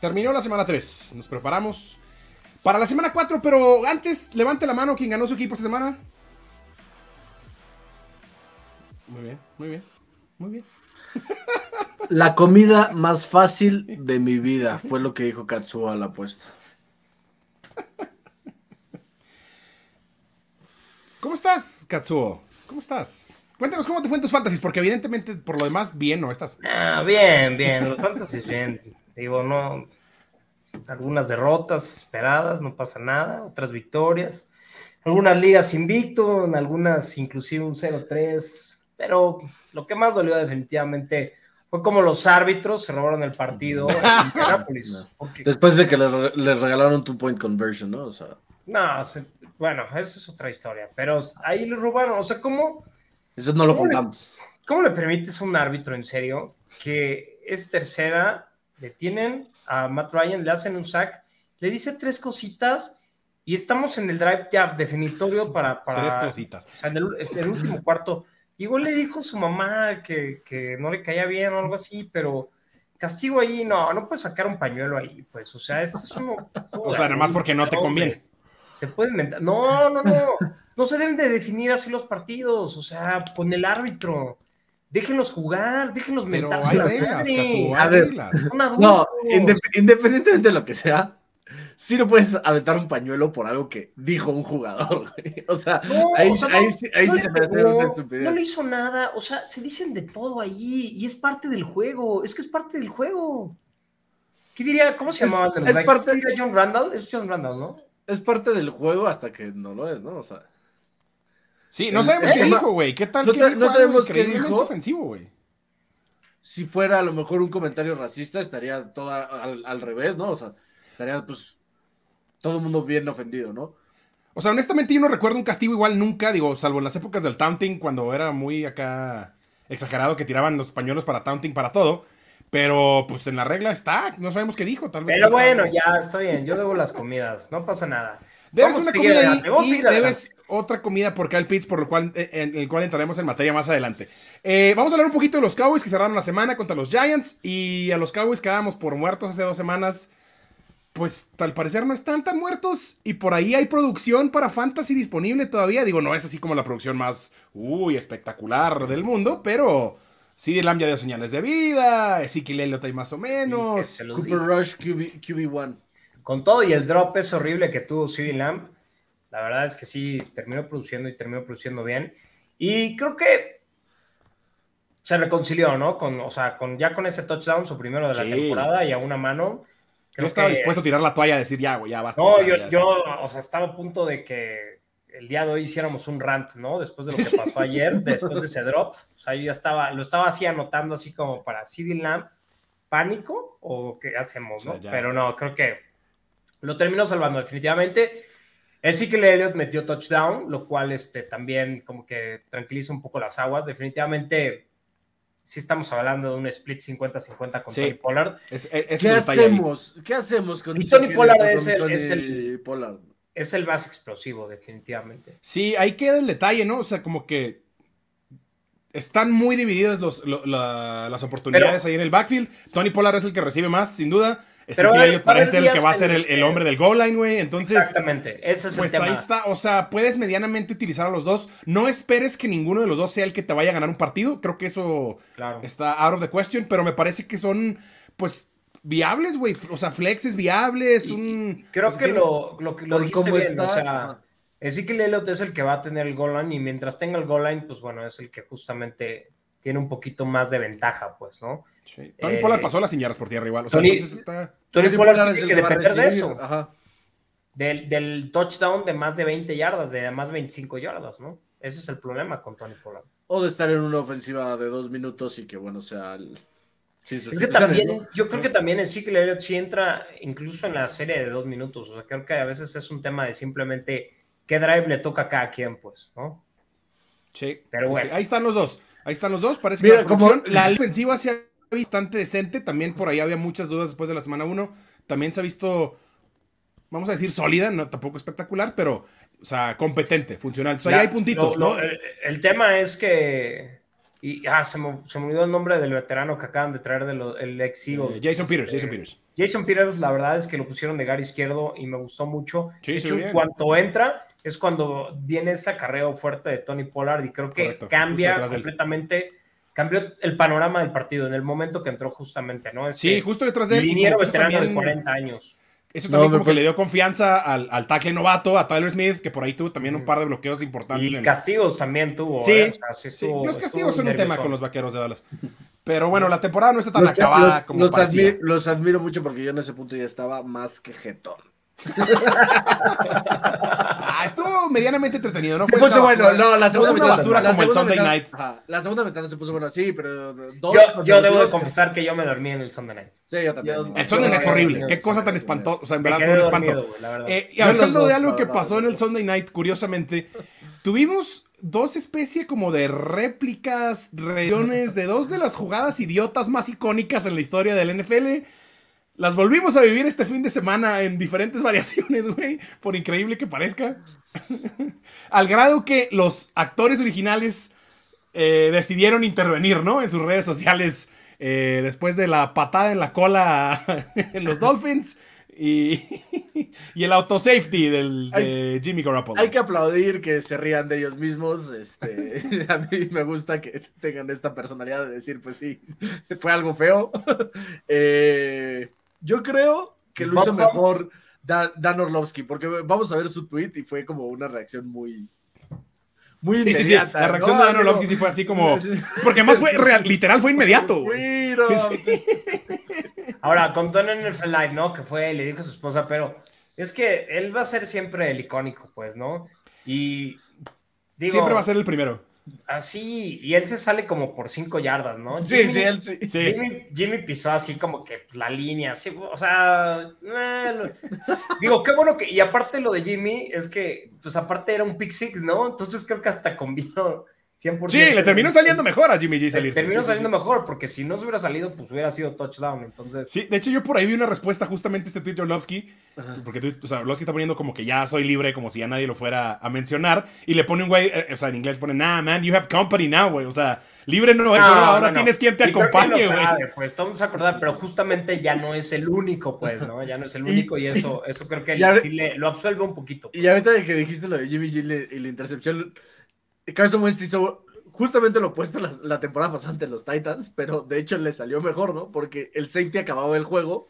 terminó la semana 3. Nos preparamos para la semana 4, pero antes, levante la mano quien ganó su equipo esta semana. Muy bien, muy bien, muy bien. La comida más fácil de mi vida fue lo que dijo Katsuo a la apuesta. ¿Cómo estás, Katsuo? ¿Cómo estás? Cuéntanos cómo te fue en tus fantasies, porque evidentemente por lo demás bien no estás. Ah, bien, bien, los fantasies bien. Digo, no, algunas derrotas esperadas, no pasa nada, otras victorias. Algunas ligas invicto, en algunas inclusive un 0-3, pero lo que más dolió definitivamente fue como los árbitros se robaron el partido en. Después de que les, regalaron two point conversion, ¿no? O sea. No, bueno, esa es otra historia, pero ahí le robaron, o sea, ¿cómo? Eso no lo contamos. ¿Cómo le permites a un árbitro en serio que es tercera, detienen a Matt Ryan, le hacen un sack, le dice tres cositas y estamos en el drive ya definitorio para... para tres cositas. O sea, en el, último cuarto. Igual le dijo su mamá que, que no le caía bien o algo así, pero castigo ahí, no, no puedes sacar un pañuelo ahí, pues, o sea, esto es uno... o sea, nada más porque no te conviene. Se puede inventar. No, no, no. No se deben de definir así los partidos. O sea, con el árbitro. Déjenlos jugar, déjenlos Pero hay reglas, hay reglas. No, independientemente de lo que sea, sí no puedes aventar un pañuelo por algo que dijo un jugador. O sea, ahí, ahí, sí se me hace una estupidez. No le hizo nada. O sea, se dicen de todo ahí y es parte del juego. Es que es parte del juego. ¿Qué diría? ¿Cómo se llamaba? Es, es parte de John Randall. Es John Randall, ¿no? es parte del juego hasta que no lo es, ¿no? O sea. Sí, no sabemos qué dijo, güey. ¿Qué tal? No, no sabemos qué dijo. ofensivo, güey. Si fuera a lo mejor un comentario racista, estaría todo al, revés, ¿no? O sea, estaría pues todo el mundo bien ofendido, ¿no? O sea, honestamente yo no recuerdo un castigo igual nunca, digo, salvo en las épocas del taunting, cuando era muy acá exagerado que tiraban los pañuelos para taunting para todo. Pero pues en la regla está, no sabemos qué dijo, tal vez. Pero bueno, ya está bien, yo debo las comidas, no pasa nada. Debes una comida ahí y debes otra comida por Kyle Pitts, por lo cual, eh, en el cual entraremos en materia más adelante. Eh, vamos a hablar un poquito de los Cowboys que cerraron la semana contra los Giants y a los Cowboys quedábamos por muertos hace dos semanas. Pues al parecer no están tan muertos y por ahí hay producción para Fantasy disponible todavía. Digo, no es así como la producción más, uy, espectacular del mundo, pero Sí, Lamb ya dio señales de vida, Ezekiel Elliott hay más o menos. Cooper Rush QB, 1 Con todo y el drop es horrible que tuvo CD Lamb, la verdad es que sí, terminó produciendo y terminó produciendo bien. Y creo que se reconcilió, ¿no? Con, o sea, con, ya con ese touchdown, su primero de la temporada y a una mano. yo estaba dispuesto a tirar la toalla y decir, ya, güey, ya basta. No, yo, yo, o sea, estaba a punto de que el día de hoy hiciéramos un rant, ¿no? Después de lo que pasó ayer, después de ese drop. O sea, yo ya estaba, lo estaba así anotando así como para CD Lamb, pánico o qué hacemos, ¿no? Pero no, creo que lo terminó salvando definitivamente. Es que Elliott metió touchdown, lo cual este, también como que tranquiliza un poco las aguas. Definitivamente sí estamos hablando de un split 50-50 con Tony Pollard. ¿Qué, hacemos? ¿Qué hacemos con Tony Pollard? Es el, Pollard es el más explosivo, definitivamente. Sí, ahí queda el detalle, ¿no? O sea, como que están muy divididas las oportunidades ahí en el backfield. Tony Pollard es el que recibe más, sin duda. Pero parece el que va a ser el, hombre del goal line, güey. Entonces. Exactamente, ese es pues el ahí está. O sea, puedes medianamente utilizar a los dos. No esperes que ninguno de los dos sea el que te vaya a ganar un partido. Creo que eso está out of the question. Pero me parece que son, pues, viables, güey. O sea, flex es viable, es un. Creo que lo, lo, lo dijiste bien. O sea, Ezekiel Elliott es el que va a tener el goal line y mientras tenga el goal line, pues bueno, es el que justamente tiene un poquito más de ventaja, pues, ¿no? Sí. Tony eh, Pollard pasó las señales por tierra igual. O sea, Tony, está... Tony, Pollard tiene que depender de eso. Ajá. Del, del, touchdown de más de 20 yardas, de más de 25 yardas, ¿no? Ese es el problema con Tony Pollard. O de estar en una ofensiva de dos minutos y que, bueno, sea el también, yo creo que también el ciclo Elliott sí entra incluso en la serie de dos minutos. O sea, creo que a veces es un tema de simplemente qué drive le toca a cada quien, pues, ¿no? Sí. Pero bueno. Ahí están los dos. Ahí están los dos. Parece que la, como... la ofensiva se bastante decente. También por ahí había muchas dudas después de la semana 1. También se ha visto, vamos a decir, sólida, no tampoco espectacular, pero, o sea, competente, funcional. O sea, ahí hay puntitos, ¿no? el tema es que Y ah, se, me, se, me, olvidó el nombre del veterano que acaban de traer del ex Eagle. Eh, Jason Peters, Jason Peters. Jason Peters, la verdad es que lo pusieron de gar izquierdo y me gustó mucho. Sí, de hecho, cuando entra, es cuando viene ese acarreo fuerte de Tony Pollard y creo que cambia completamente, cambió el panorama del partido en el momento que entró justamente, ¿no? sí, justo detrás de él. Liniero veterano de 40 años. Eso también como que le dio confianza al, al tackle novato, a Tyler Smith, que por ahí tuvo también un par de bloqueos importantes. Y castigos también tuvo. Sí, ¿eh? los castigos son un tema con los vaqueros de Dallas. Pero bueno, la temporada no está tan acabada como los, admiro, los admiro mucho porque yo en ese punto ya estaba más que jetón. Ah, estuvo medianamente entretenido, ¿no? Fue bueno, no, la segunda mitad, basura como el Sunday Night. la segunda mitad se puso bueno, sí, pero dos, yo, debo de confesar que yo me dormí en el Sunday Night. Sí, yo también. el Sunday Night es horrible. Qué cosa tan espantosa. O sea, en verdad fue un espanto. Eh, y hablando de algo que pasó en el Sunday Night, curiosamente, tuvimos dos especies como de réplicas, regiones de dos de las jugadas idiotas más icónicas en la historia del NFL. Las volvimos a vivir este fin de semana en diferentes variaciones, güey, por increíble que parezca. Al grado que los actores originales eh, decidieron intervenir, ¿no? En sus redes sociales eh, después de la patada en la cola en los Dolphins. Y, y el autosafety del, de Jimmy Garoppolo. Hay que aplaudir que se rían de ellos mismos. Este, a mí me gusta que tengan esta personalidad de decir, pues sí, fue algo feo. Eh, yo creo que lo hizo mejor Dan, Orlovsky, porque vamos a ver su tweet y fue como una reacción muy, muy inmediata. La reacción de Dan Orlovsky sí fue así como. Porque además fue real, literal, fue inmediato. Ahora, contó en el Live, ¿no? Que fue, le dijo a su esposa, pero es que él va a ser siempre el icónico, pues, ¿no? Y. Digo, siempre va a ser el primero. Así, y él se sale como por cinco yardas, ¿no? Sí, sí, él sí. Jimmy, pisó así como que la línea, así, o sea, eh, digo, qué bueno que, y aparte lo de Jimmy es que, pues aparte era un pick six, ¿no? Entonces creo que hasta combinó 100%. Sí, le terminó saliendo mejor a Jimmy G salir. Le terminó saliendo mejor, porque si no se hubiera salido, pues hubiera sido touchdown. Entonces. Sí, de hecho, yo por ahí vi una respuesta justamente a este tweet de Orlovsky. Porque o sea, Orlovsky está poniendo como que ya soy libre, como si ya nadie lo fuera a mencionar. Y le pone un güey, eh, o sea, en inglés pone, nah, man, you have company now, güey. O sea, libre no es, ahora tienes quien te acompañe, güey. Pues estamos a acordar, pero justamente ya no es el único, pues, ¿no? Ya no es el único y, eso, eso creo que sí le, lo absuelve un poquito. Y ahorita que dijiste lo de Jimmy G y la intercepción, Carson Wentz hizo justamente lo opuesto la, la, temporada pasada ante los Titans, pero de hecho le salió mejor, ¿no? Porque el safety acababa el juego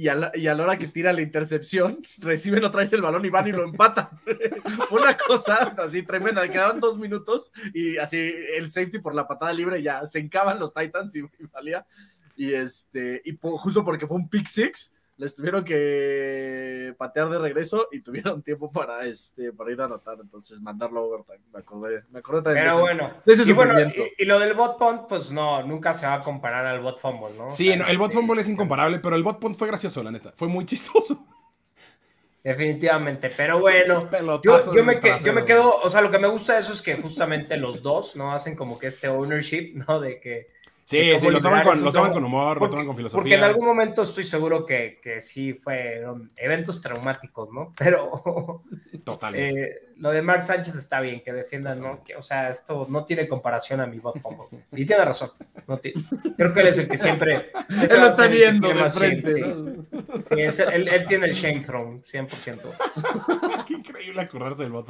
y a la, y a la hora que tira la intercepción, reciben otra vez el balón y van y lo empatan. Una cosa así tremenda, le quedaban dos minutos y así el safety por la patada libre ya se encaban los Titans y, valía. Y, este, y justo porque fue un pick six, les tuvieron que patear de regreso y tuvieron tiempo para este para ir a anotar, entonces mandarlo a overtime. Me acordé, me acordé también Pero bueno, y, bueno y, lo del bot punt, pues no, nunca se va a comparar al bot fumble, ¿no? Sí, el bot fumble es incomparable, pero el bot punt fue gracioso, la neta. Fue muy chistoso. Definitivamente, pero bueno, yo, yo, me yo, me quedo, o sea, lo que me gusta de eso es que justamente los dos, ¿no? Hacen como que este ownership, ¿no? De que Sí, sí, lo toman, con, lo toman con humor, lo toman con filosofía. Porque en algún momento estoy seguro que, que sí fueron eventos traumáticos, ¿no? Pero. Total. Eh, lo de Mark Sánchez está bien, que defiendan, ¿no? Que, o sea, esto no tiene comparación a mi bot Y tiene razón. No creo que él es el que siempre. él lo está viendo de frente. Sí, es, él, él, tiene el shame throne, 100%. Qué increíble acordarse del bot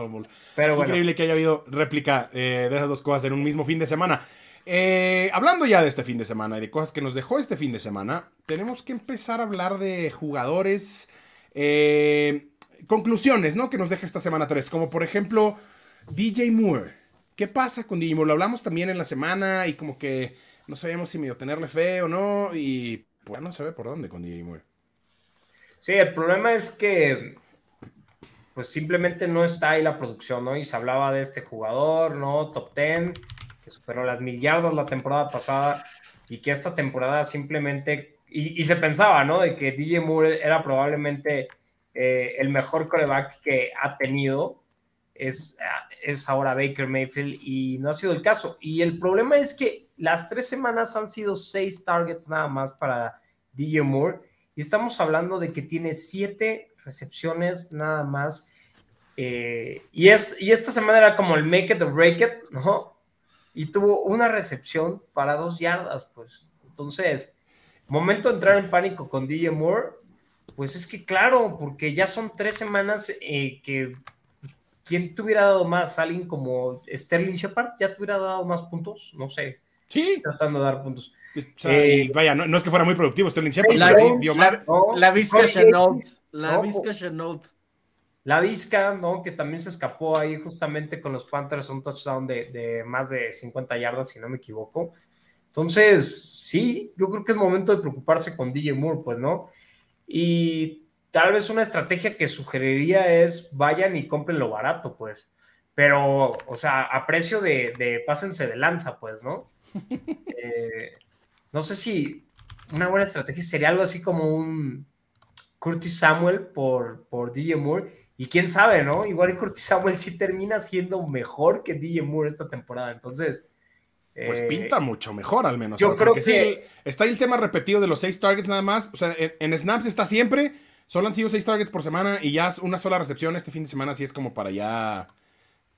Pero Qué increíble que haya habido réplica eh, de esas dos cosas en un mismo fin de semana. Eh, hablando ya de este fin de semana y de cosas que nos dejó este fin de semana, tenemos que empezar a hablar de jugadores. Eh, conclusiones, ¿no? Que nos deja esta semana 3. Como por ejemplo, DJ Moore. ¿Qué pasa con DJ Moore? Lo hablamos también en la semana y como que no sabíamos si medio tenerle fe o no. Y pues no se ve por dónde con DJ Moore. Sí, el problema es que pues simplemente no está ahí la producción, ¿no? Y se hablaba de este jugador, ¿no? Top 10 superó las mil yardas la temporada pasada y que esta temporada simplemente, y, se pensaba, ¿no? De que DJ Moore era probablemente eh, el mejor coreback que ha tenido, es, es ahora Baker Mayfield y no ha sido el caso. Y el problema es que las tres semanas han sido seis targets nada más para DJ Moore y estamos hablando de que tiene siete recepciones nada más. Eh, y, es, y esta semana era como el make it or break it, ¿no? Y tuvo una recepción para dos yardas, pues. Entonces, momento de entrar en pánico con DJ Moore, pues es que claro, porque ya son tres semanas eh, que ¿quién te hubiera dado más? ¿Alguien como Sterling Shepard ya te hubiera dado más puntos? No sé. Sí. Tratando de dar puntos. Eh, vaya, no, es que fuera muy productivo Sterling Shepard, la, pero sí dio más. la Vizca Chenault. La Vizca Chenault. La Vizca, ¿no? Que también se escapó ahí justamente con los Panthers, un touchdown de, de, más de 50 yardas, si no me equivoco. Entonces, sí, yo creo que es momento de preocuparse con DJ Moore, pues, ¿no? Y tal vez una estrategia que sugeriría es vayan y compren lo barato, pues. Pero, o sea, a precio de, de pásense de lanza, pues, ¿no? Eh, no sé si una buena estrategia sería algo así como un Curtis Samuel por, por DJ Moore. Y quién sabe, ¿no? Igual Curtis Samuel sí termina siendo mejor que DJ Moore esta temporada. Entonces. Pues eh, pinta mucho mejor, al menos. Yo creo que. Sí, está ahí el tema repetido de los seis targets nada más. O sea, en, snaps está siempre. Solo han sido seis targets por semana y ya una sola recepción este fin de semana. Sí es como para ya.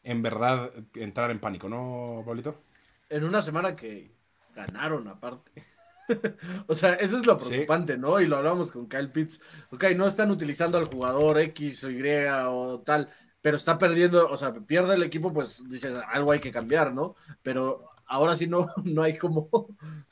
En verdad, entrar en pánico, ¿no, Pablito? En una semana que ganaron, aparte. o sea, eso es lo preocupante, ¿no? Y lo hablamos con Kyle Pitts. Ok, no están utilizando al jugador X o Y o tal, pero está perdiendo, o sea, pierde el equipo, pues dices, algo hay que cambiar, ¿no? Pero ahora sí no, no hay como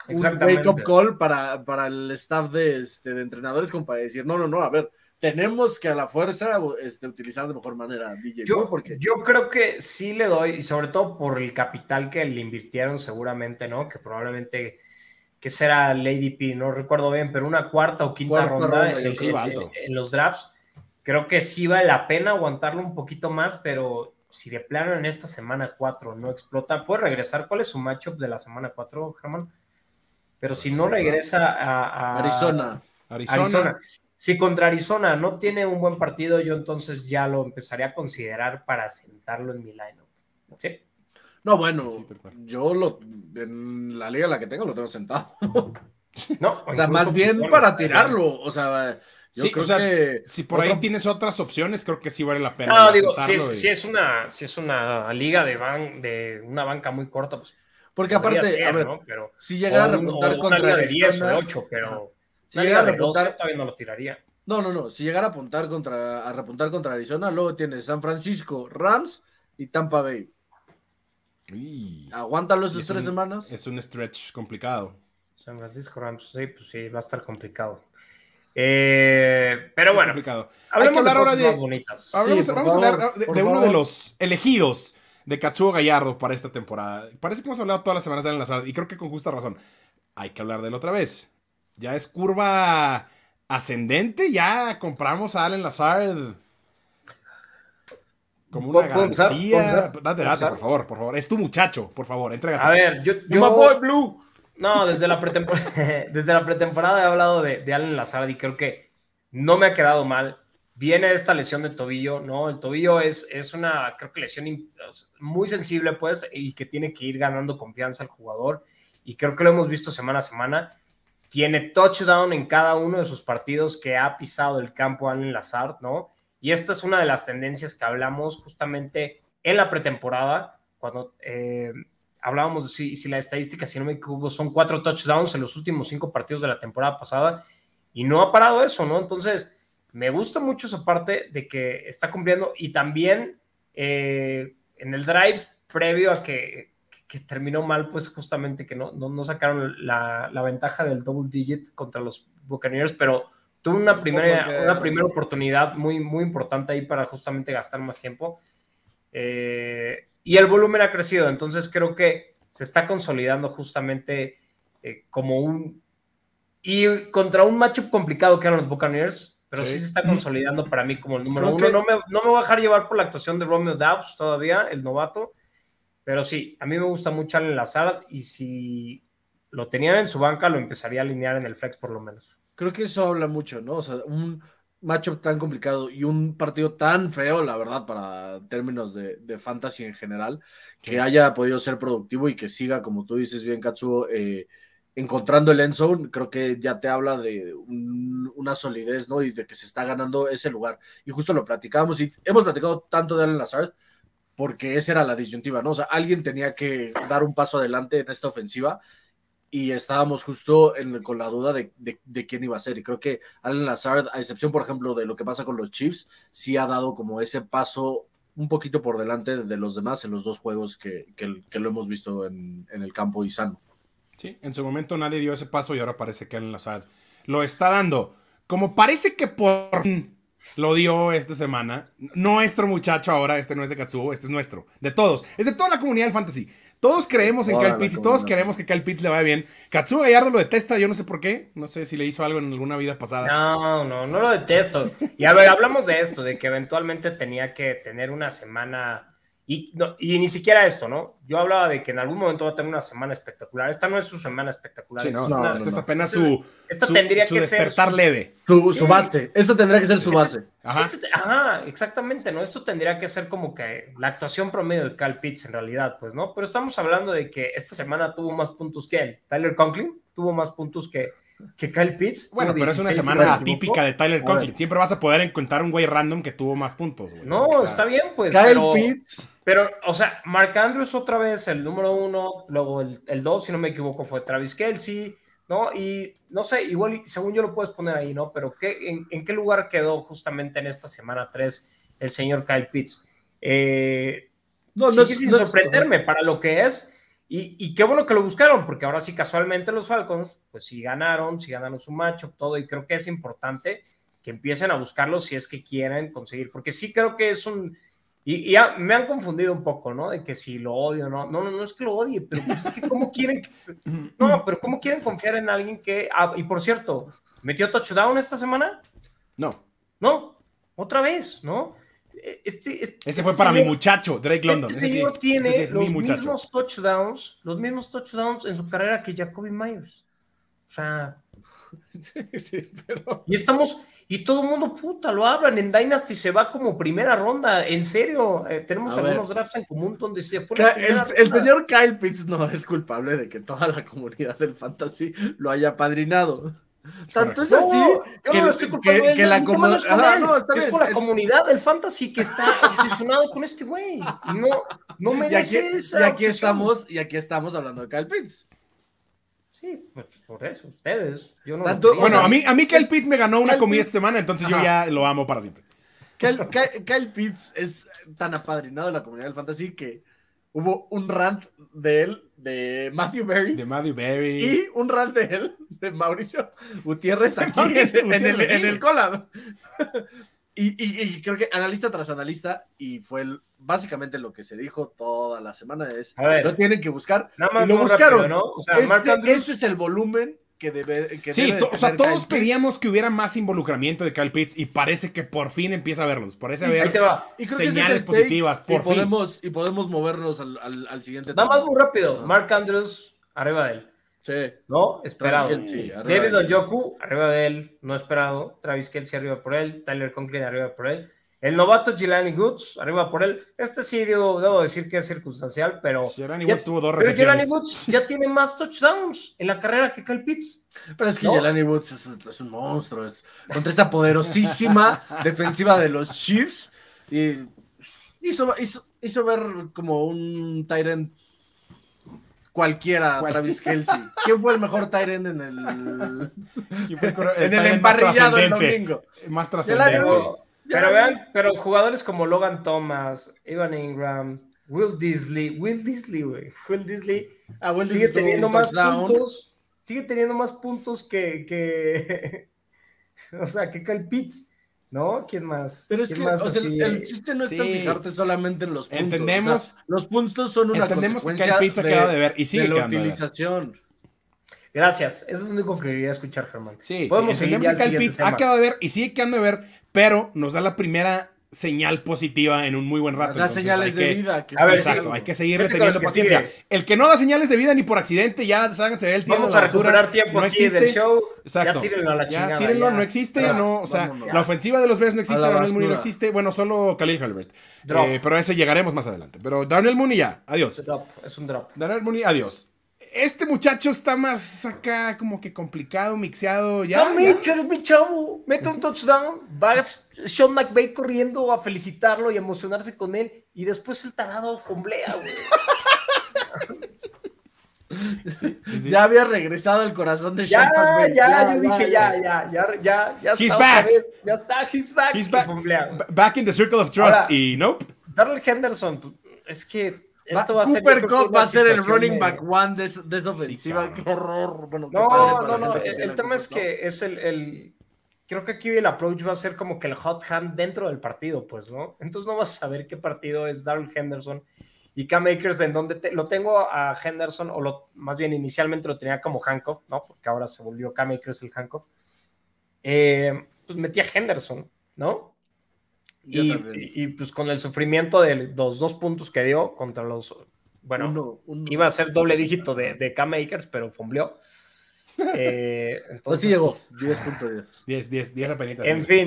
un wake-up call para, para el staff de, este, de entrenadores como para decir, no, no, no, a ver, tenemos que a la fuerza este, utilizar de mejor manera a DJ. Yo, porque... yo creo que sí le doy, y sobre todo por el capital que le invirtieron seguramente, ¿no? Que probablemente que será Lady P, no recuerdo bien, pero una cuarta o quinta ronda, en, los drafts. Creo que sí vale la pena aguantarlo un poquito más, pero si de plano en esta semana 4 no explota, puede regresar. ¿Cuál es su matchup de la semana 4, Germán? Pero si no regresa a, Arizona. Arizona. Si contra Arizona no tiene un buen partido, yo entonces ya lo empezaría a considerar para sentarlo en mi lineup. ¿Sí? No, bueno, yo lo, en la liga la que tengo lo tengo sentado. No, o sea, más bien para tirarlo. O sea, yo creo que si por ahí tienes otras opciones, creo que sí vale la pena. No, digo, si es, una, si es una liga de, ban, de una banca muy corta, pues. Porque aparte, a ver, pero, si llegara a remontar contra de 10 o 8, pero si llegara a repuntar, todavía no lo tiraría. No, no, no. Si llegara a apuntar contra, a repuntar contra Arizona, luego tienes San Francisco, Rams y Tampa Bay. Aguántalo esas tres semanas. Es un stretch complicado. San Francisco Rams, sí, pues sí, va a estar complicado. Eh, pero bueno, complicado. hablemos de ahora de. Bonitas. vamos a hablar de, uno de los elegidos de Katsuo Gallardo para esta temporada. Parece que hemos hablado todas las semanas de Alan y creo que con justa razón. Hay que hablar de él otra vez. Ya es curva ascendente, ya compramos a Allen Lazard como una garantía. Date, date, por favor, por favor. Es tu muchacho, por favor, entrégate. A ver, yo. yo... Blue. No, desde la, pretemporada, desde la pretemporada he hablado de, de Allen Lazard y creo que no me ha quedado mal. Viene esta lesión de tobillo, ¿no? El tobillo es, es una, creo que lesión muy sensible, pues, y que tiene que ir ganando confianza el jugador. Y creo que lo hemos visto semana a semana. Tiene touchdown en cada uno de sus partidos que ha pisado el campo Allen Lazard, ¿no? Y esta es una de las tendencias que hablamos justamente en la pretemporada, cuando eh, hablábamos de si, si, la estadística, si no me equivoco, son cuatro touchdowns en los últimos cinco partidos de la temporada pasada y no ha parado eso, ¿no? Entonces, me gusta mucho esa parte de que está cumpliendo y también eh, en el drive previo a que, que, terminó mal, pues justamente que no, no, no sacaron la, la, ventaja del double digit contra los Buccaneers, pero tuvo una primera, una primera oportunidad muy, muy importante ahí para justamente gastar más tiempo. Eh, y el volumen ha crecido, entonces creo que se está consolidando justamente eh, como un... Y contra un matchup complicado que eran los Buccaneers, pero sí, se está consolidando para mí como el número uno. No, me, no me voy a dejar llevar por la actuación de Romeo Dobbs todavía, el novato, pero sí, a mí me gusta mucho Allen Lazard y si lo tenían en su banca, lo empezaría a alinear en el flex por lo menos creo que eso habla mucho, ¿no? O sea, un matchup tan complicado y un partido tan feo, la verdad, para términos de, fantasy en general, que haya podido ser productivo y que siga, como tú dices bien, Katsuo, eh, encontrando el end zone, creo que ya te habla de una solidez, ¿no? Y de que se está ganando ese lugar. Y justo lo platicamos y hemos platicado tanto de Allen Lazard, porque esa era la disyuntiva, ¿no? O sea, alguien tenía que dar un paso adelante en esta ofensiva y estábamos justo con la duda de, quién iba a ser. Y creo que Alan Lazard, a excepción, por ejemplo, de lo que pasa con los Chiefs, sí ha dado como ese paso un poquito por delante de los demás en los dos juegos que, lo hemos visto en, el campo y sano. Sí, en su momento nadie dio ese paso y ahora parece que Alan Lazard lo está dando. Como parece que por lo dio esta semana. Nuestro muchacho ahora, este no es de Katsuo, este es nuestro. De todos. Es de toda la comunidad del fantasy. Todos creemos en Kyle Pitts y todos queremos que Kyle Pitts le vaya bien. Katsuo Gallardo lo detesta, yo no sé por qué. No sé si le hizo algo en alguna vida pasada. No, no, no lo detesto. Y a ver, hablamos de esto, de que eventualmente tenía que tener una semana y, ni siquiera esto, ¿no? Yo hablaba de que en algún momento va a tener una semana espectacular. Esta no es su semana espectacular. Sí, no, no, esta es apenas su, tendría que despertar ser leve. Su, base. Esto tendría que ser su base. Ajá. Este, ajá, exactamente, ¿no? Esto tendría que ser como que la actuación promedio de Cal Pitts en realidad, pues, ¿no? Pero estamos hablando de que esta semana tuvo más puntos que él. Tyler Conklin tuvo más puntos que, que Kyle Pitts. Bueno, pero es una semana atípica de Tyler Conklin. Siempre vas a poder encontrar un güey random que tuvo más puntos, güey. No, está bien, pues. Kyle Pitts pero, o sea, Mark Andrews otra vez, el número uno, luego el, dos, si no me equivoco, fue Travis Kelsey, ¿no? Y no sé, igual, según yo lo puedes poner ahí, ¿no? Pero ¿qué, en, qué lugar quedó justamente en esta semana 3 el señor Kyle Pitts? Eh, no, no, sin sorprenderme para lo que es. Y, y, qué bueno que lo buscaron, porque ahora sí, casualmente los Falcons, pues sí ganaron, sí ganaron su macho, todo, y creo que es importante que empiecen a buscarlo si es que quieren conseguir, porque sí creo que es un y, ya me han confundido un poco, ¿no? De que si lo odio, no, no, no, no es que lo odie, pero pues es que cómo quieren, no, pero cómo quieren confiar en alguien que, ah, y por cierto, ¿metió touchdown esta semana? No. No, otra vez, ¿no? E, este, este, Ese fue para mi muchacho, Drake London. Este señor tiene los mismos touchdowns, los mismos touchdowns en su carrera que Jacoby Myers. O sea, sí, pero... y estamos, y todo el mundo, puta, lo hablan. En Dynasty se va como primera ronda. En serio, eh, tenemos algunos drafts en común donde se fue. el, señor Kyle Pitts no es culpable de que toda la comunidad del fantasy lo haya padrinado. Tanto es así que, no que, que, la comunidad. No, es con la comunidad del fantasy que está obsesionado con este güey. Y no, no merece y aquí, y aquí estamos, y aquí estamos hablando de Kyle Pitts. Sí, pues por eso, ustedes. Yo no bueno, a mí, a mí Kyle Pitts me ganó una comida esta semana, entonces yo ya lo amo para siempre. Kyle, Pitts es tan apadrinado en la comunidad del fantasy que hubo un rant de él, de Matthew Berry. De Matthew Berry. Y un rant de él, de Mauricio Gutiérrez aquí en, el, en el collab. Y, creo que analista tras analista, y fue básicamente lo que se dijo toda la semana, es, lo tienen que buscar. y lo buscaron. ¿no? o sea, este, es el volumen que debe... Que sí, o sea, todos pedíamos que hubiera más involucramiento de Kyle Pitts y parece que por fin empieza a verlos, parece haber señales positivas, por y Podemos, y podemos movernos al, al, siguiente. Nada más muy rápido, Mark Andrews arriba de él. Sí. ¿No? Esperado. David Ojoku, arriba de él, no esperado. Travis Kelsey arriba por él. Tyler Conklin arriba por él. El novato Jelani Goods, arriba por él. Este sí, debo, decir que es circunstancial, pero. Jelani Woods tuvo dos recepciones. Pero Jelani Woods ya tiene más touchdowns en la carrera que Kyle Pitts. Pero es que Jelani Woods es, un monstruo. Es, contra esta poderosísima defensiva de los Chiefs. Y hizo, hizo, hizo ver como un Tyrant cualquiera, Travis Kelsey. ¿Quién fue el mejor Tyrant en el, en el emparrillado el domingo? Más trascendente. Pero vean, pero jugadores como Logan Thomas, Evan Ingram, Will Disley, Will Disley, güey. Will Disley ah, sigue teniendo más puntos. Sigue teniendo más puntos que, que o sea, que Kyle Pitts. ¿No? ¿Quién más? Pero es que o sea, el chiste no es fijarte solamente en los puntos. Entendemos. los puntos son una entendemos consecuencia que el pizza de, de ver y sigue de la utilización. Gracias, eso es lo único que quería escuchar, Germán. Sí, Podemos sí. entendemos que el pizza ha quedado de ver y sigue quedando de ver, pero nos da la primera señal positiva en un muy buen rato. Las señales de vida. a ver, exacto, hay que seguir teniendo paciencia. El que no da señales de vida ni por accidente, ya ságanse de él. Vamos a recuperar tiempo no existe. del show. Exacto. Ya tírenlo a la chingada. Ya, tírenlo, no existe, no, o sea, la ofensiva de los Bears no existe, Darnell Mooney no existe, bueno, solo Khalil Halbert. Eh, pero a ese llegaremos más adelante. Pero Darnell Mooney ya, adiós. Es un drop, es un drop. Darnell Mooney, adiós. Este muchacho está más acá como que complicado, mixeado. Ya, no, Makers, mi chavo, mete un touchdown, va Sean McVay corriendo a felicitarlo y emocionarse con él, y después el tarado fomblea, güey. Ya había regresado el corazón de Sean McVay. Ya, ya, yo dije, ya, ya, ya, ya, ya. He's back. ya está, he's back. He's back. Back in the circle of trust. y nope. Darrell Henderson, pues, es que esto va, a ser, Cooper Cup va a ser el running back one de, esa ofensiva. qué horror. Bueno, no, no, no. El, tema es que es el, el, Creo que aquí el approach va a ser como que el hot hand dentro del partido, pues, ¿no? Entonces no vas a saber qué partido es Darrell Henderson y Cam Akers en donde lo tengo a Henderson, o lo, más bien inicialmente lo tenía como Hancock, ¿no? Porque ahora se volvió Cam Akers el Hancock. Eh, pues metí a Henderson, ¿no? Y, pues con el sufrimiento de los dos puntos que dio contra los. Bueno, iba a ser doble dígito de, de Cam Akers, pero fumbleó. Eh, entonces, pues sí llegó, 10.10. 10, 10, 10 apenitas. En fin,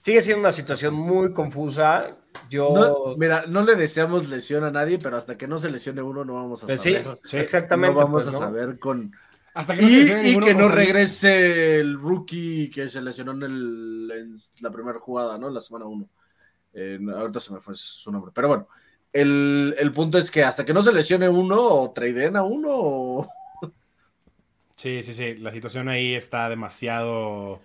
sigue siendo una situación muy confusa. Yo. mira, no le deseamos lesión a nadie, pero hasta que no se lesione uno, no vamos a pues saber. Sí, exactamente. No vamos pues, a saber con. Hasta que no y, que no regrese el rookie que se lesionó en, el, en la primera jugada, ¿no? La semana 1 ahorita se me fue su nombre. Pero bueno, el, punto es que hasta que no se lesione uno o tradeen a uno o... Sí, sí, sí. La situación ahí está demasiado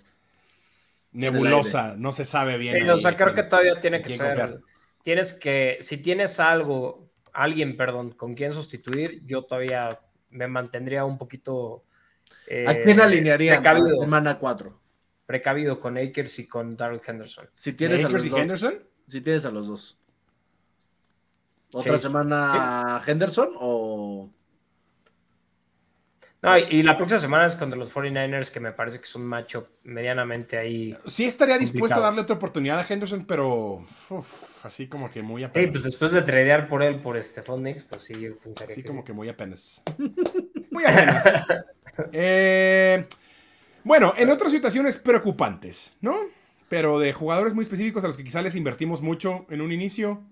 nebulosa. No se sabe bien. o sea, creo que todavía tiene que ser. Tienes que, si tienes algo, alguien, perdón, con quien sustituir, yo todavía me mantendría un poquito. Eh, ¿A quién alinearía en semana 4? Precavido con Akers y con Darrell Henderson. Si tienes Akers y Henderson. Si tienes a los dos. ¿Otra semana Henderson o.? No, y la próxima semana es contra los 49ers, que me parece que es un macho medianamente ahí. Sí, estaría dispuesto a darle otra oportunidad a Henderson, pero así como que muy apenas. Sí, pues después de tradear por él, por Stephon Nix, pues sí, yo pensaría. Sí, como que muy apenas. muy apenas. eh, bueno, en otras situaciones preocupantes, ¿no? Pero de jugadores muy específicos a los que quizá les invertimos mucho en un inicio.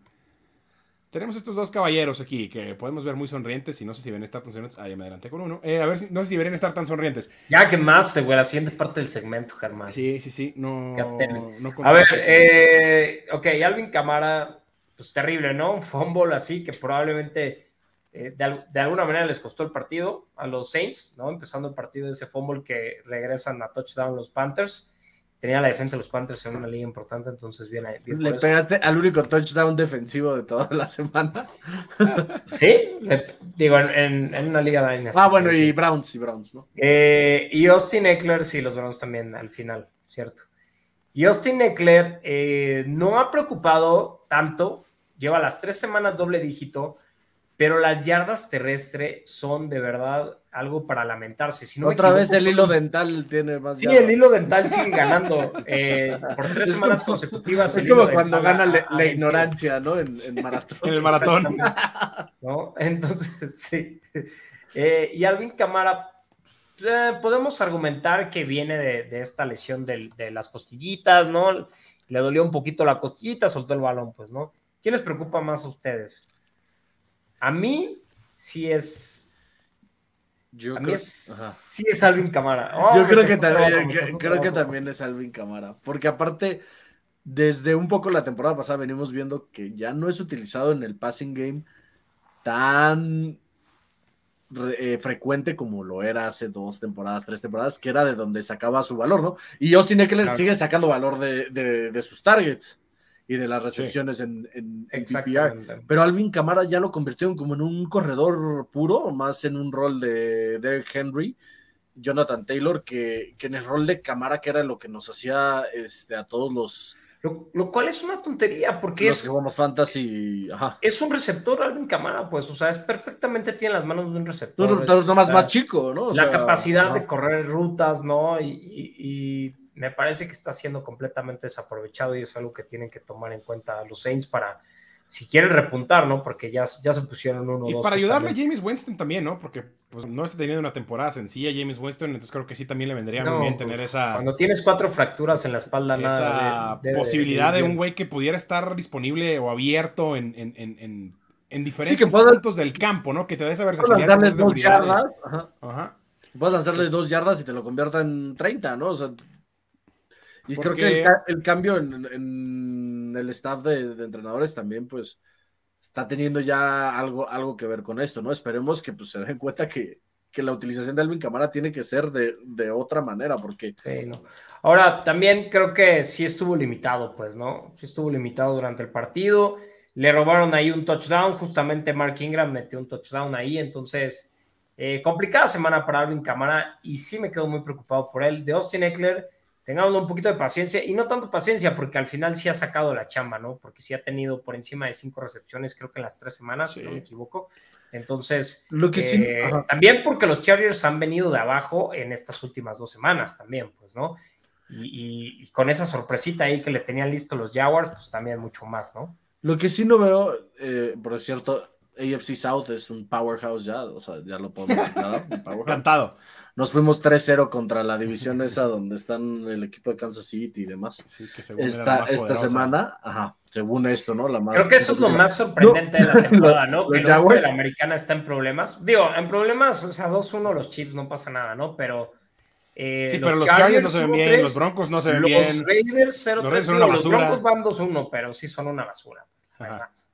Tenemos estos dos caballeros aquí que podemos ver muy sonrientes y no sé si ven estar tan sonrientes. Ah, ya me adelanté con uno. Eh, a ver, si, no sé si ven estar tan sonrientes. Ya que más, güey, la siguiente parte del segmento, Germán. Sí, sí, sí. No, a ver, eh, ok, Alvin Camara, pues terrible, ¿no? Un fumble así que probablemente eh, de, de, alguna manera les costó el partido a los Saints, ¿no? Empezando el partido de ese fumble que regresan a touchdown los Panthers tenía la defensa de los Panthers en una liga importante, entonces bien, Le pegaste al único touchdown defensivo de toda la semana. sí, digo, en, una liga de Ah, bueno, y Browns, y Browns, ¿no? Eh, y Austin Eckler, sí, los Browns también al final, ¿cierto? Y Austin Eckler eh, no ha preocupado tanto, lleva las tres semanas doble dígito, pero las yardas terrestres son de verdad algo para lamentarse. Si Otra vez el hilo dental tiene más. Sí, el hilo dental sigue ganando eh, por tres semanas consecutivas. Es como cuando gana la, ignorancia, ¿no? En, maratón. en el maratón. ¿No? Entonces, sí. Eh, y Alvin Camara, eh, podemos argumentar que viene de, esta lesión de, de, las costillitas, ¿no? Le dolió un poquito la costillita, soltó el balón, pues, ¿no? ¿Quién les preocupa más a ustedes? A mí sí es. Yo creo, es, sí es Alvin Camara. Yo creo que también, creo que también es Alvin Camara. Porque aparte, desde un poco la temporada pasada venimos viendo que ya no es utilizado en el passing game tan eh, frecuente como lo era hace dos temporadas, tres temporadas, que era de donde sacaba su valor, ¿no? Y Austin Eckler sigue sacando valor de, de sus targets y de las recepciones en, en, Pero Alvin Camara ya lo convirtieron como en un corredor puro, más en un rol de Derek Henry, Jonathan Taylor, que, que en el rol de Camara, que era lo que nos hacía este, a todos los... Lo, cual es una tontería, porque los es... que jugamos fantasy, Es un receptor Alvin Camara, pues, o sea, es perfectamente tiene las manos de un receptor. Un nomás más chico, ¿no? la capacidad de correr rutas, ¿no? y me parece que está siendo completamente desaprovechado y es algo que tienen que tomar en cuenta los Saints para, si quieren repuntar, ¿no? Porque ya, ya se pusieron uno Y para ayudarle a James Winston también, ¿no? Porque pues, no está teniendo una temporada sencilla James Winston, entonces creo que sí también le vendría muy bien tener esa... Cuando tienes cuatro fracturas en la espalda, esa nada... posibilidad de, un güey que pudiera estar disponible o abierto en, en, en, en diferentes puntos del campo, ¿no? Que te des esa versatilidad. Darle dos yardas. Ajá. Puedes lanzarle dos yardas y te lo convierta en 30, ¿no? O sea, y creo que el, cambio en, el staff de, entrenadores también, pues, está teniendo ya algo, algo que ver con esto, ¿no? Esperemos que pues, se den cuenta que, la utilización de Alvin Camara tiene que ser de, otra manera, porque... Sí, no. Ahora, también creo que sí estuvo limitado, pues, ¿no? Sí estuvo limitado durante el partido. Le robaron ahí un touchdown, justamente Mark Ingram metió un touchdown ahí, entonces... Eh, complicada semana para Alvin Camara y sí me quedo muy preocupado por él. De Austin Eckler, tengamos un poquito de paciencia y no tanto paciencia porque al final sí ha sacado la chamba, ¿no? Porque sí ha tenido por encima de cinco recepciones, creo que en las tres semanas, si no me equivoco. Entonces, Lo que sí, eh, también porque los Chargers han venido de abajo en estas últimas dos semanas también, pues, ¿no? Y, con esa sorpresita ahí que le tenían listo los Jaguars, pues también mucho más, ¿no? Lo que sí no veo, eh, por cierto, AFC South es un powerhouse ya, o sea, ya lo podemos. Cantado. Nos fuimos 3-0 contra la división esa donde están el equipo de Kansas City y demás. Sí, que esta, esta semana, ajá, según esto, ¿no? La más Creo que eso es lo más sorprendente de la temporada, ¿no? que la americana está en problemas. Digo, en problemas, o sea, 2-1 los Chips no pasa nada, ¿no? Pero. Eh, sí, pero los Chargers no se ven bien, los Broncos no se ven bien. Los Raiders 0-3, los, los Broncos van 2-1, pero sí son una basura.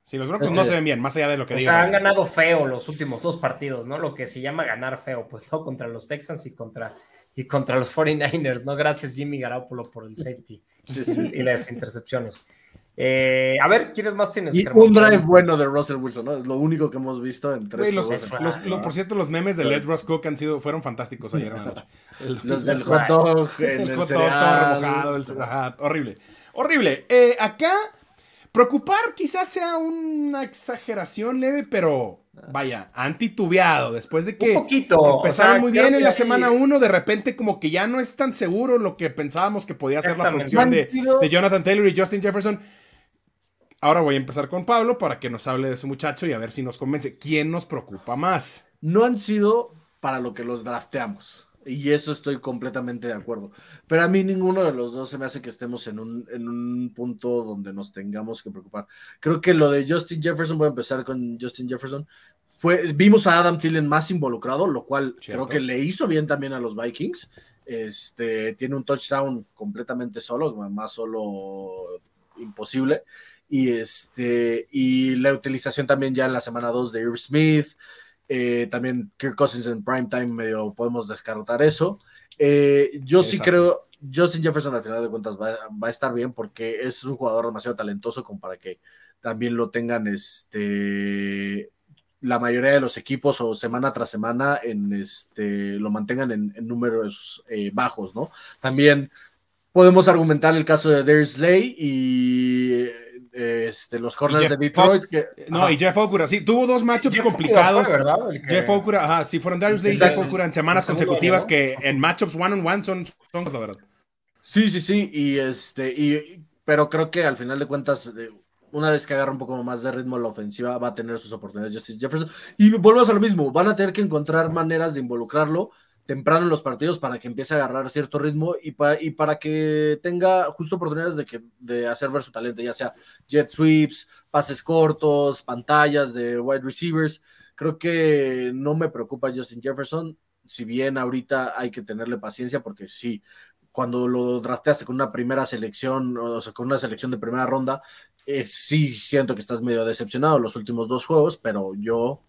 Ajá. Sí, los Broncos no se ven bien, más allá de lo que o sea, han ganado feo los últimos dos partidos, ¿no? Lo que se llama ganar feo, pues no contra los Texans y contra, y contra los 49ers, ¿no? Gracias Jimmy Garoppolo por el safety y las intercepciones. Eh, a ver, ¿quiénes más tienes? Y un drive bueno de Russell Wilson, ¿no? Es lo único que hemos visto en tres los, Por cierto, los memes de Led Ross Cook han sido, fueron fantásticos ayer en la noche. los del hot dog, el, hot dog todo remojado, horrible. Horrible. Eh, acá Preocupar quizás sea una exageración leve, pero vaya, han titubeado después de que empezaron muy bien en la semana 1, de repente como que ya no es tan seguro lo que pensábamos que podía ser la producción de, Jonathan Taylor y Justin Jefferson. Ahora voy a empezar con Pablo para que nos hable de su muchacho y a ver si nos convence. ¿Quién nos preocupa más? No han sido para lo que los drafteamos. Y eso estoy completamente de acuerdo. Pero a mí ninguno de los dos se me hace que estemos en un, en un punto donde nos tengamos que preocupar. Creo que lo de Justin Jefferson, voy a empezar con Justin Jefferson, fue, vimos a Adam Thielen más involucrado, lo cual creo que le hizo bien también a los Vikings. Este, tiene un touchdown completamente solo, más solo imposible. Y, este, y la utilización también ya en la semana 2 de Irv Smith. Eh, también Kirk Cousins en primetime medio podemos descartar eso. Eh, yo sí creo, Justin Jefferson al final de cuentas va, a estar bien porque es un jugador demasiado talentoso como para que también lo tengan este la mayoría de los equipos o semana tras semana en este lo mantengan en, números eh, bajos, ¿no? También podemos argumentar el caso de Darius Lay y este, los corners de Detroit. no, y Jeff Okura, sí, tuvo dos matchups complicados. Jeff Okura, ajá, sí, fueron Darius Day y Jeff Okura en semanas consecutivas que en matchups one on one son, son la verdad. Sí, sí, sí, y este, y, pero creo que al final de cuentas, una vez que agarra un poco más de ritmo la ofensiva, va a tener sus oportunidades Justice Jefferson. Y volvemos a lo mismo, van a tener que encontrar maneras de involucrarlo temprano en los partidos para que empiece a agarrar cierto ritmo y para, y para que tenga justo oportunidades de, que, de hacer ver su talento, ya sea jet sweeps, pases cortos, pantallas de wide receivers. Creo que no me preocupa Justin Jefferson, si bien ahorita hay que tenerle paciencia porque sí, cuando lo drafteaste con una primera selección, o sea, con una selección de primera ronda, eh, sí siento que estás medio decepcionado los últimos dos juegos, pero yo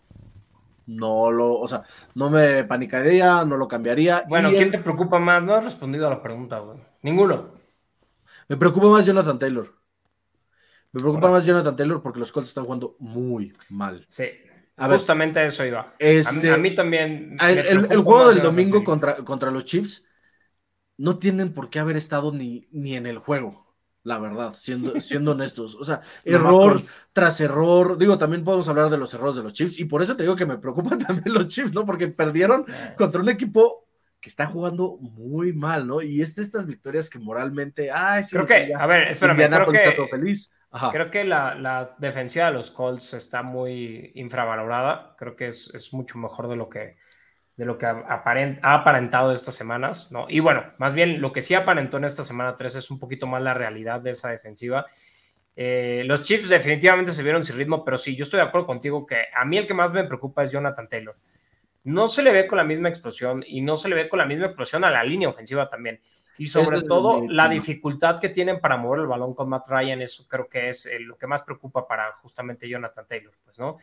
no lo, o sea, no me panicaría, no lo cambiaría. Bueno, ¿quién te preocupa más? No has respondido a la pregunta, güey. Ninguno. Me preocupa más Jonathan Taylor. Me preocupa más Jonathan Taylor porque los Colts están jugando muy mal. Sí. Justamente eso iba. Este, a, mí, también. El, juego del domingo contra, contra los Chiefs no tienen por qué haber estado ni, ni en el juego la verdad, siendo, siendo honestos. O sea, error tras error. Digo, también podemos hablar de los errores de los Chiefs, y por eso te digo que me preocupan también los Chiefs, ¿no? Porque perdieron contra un equipo que está jugando muy mal, ¿no? Y es de estas victorias que moralmente, ay, sí, creo que, a ver, espérame, creo que, feliz. creo que la, la, defensiva de los Colts está muy infravalorada, creo que es, es mucho mejor de lo que, de lo que ha, aparentado estas semanas, ¿no? Y bueno, más bien lo que sí aparentó en esta semana 3 es un poquito más la realidad de esa defensiva. Eh, los Chiefs definitivamente se vieron sin ritmo, pero sí, yo estoy de acuerdo contigo que a mí el que más me preocupa es Jonathan Taylor. No se le ve con la misma explosión y no se le ve con la misma explosión a la línea ofensiva también. Y sobre todo la dificultad que tienen para mover el balón con Matt Ryan, eso creo que es eh, lo que más preocupa para justamente Jonathan Taylor, pues, ¿no?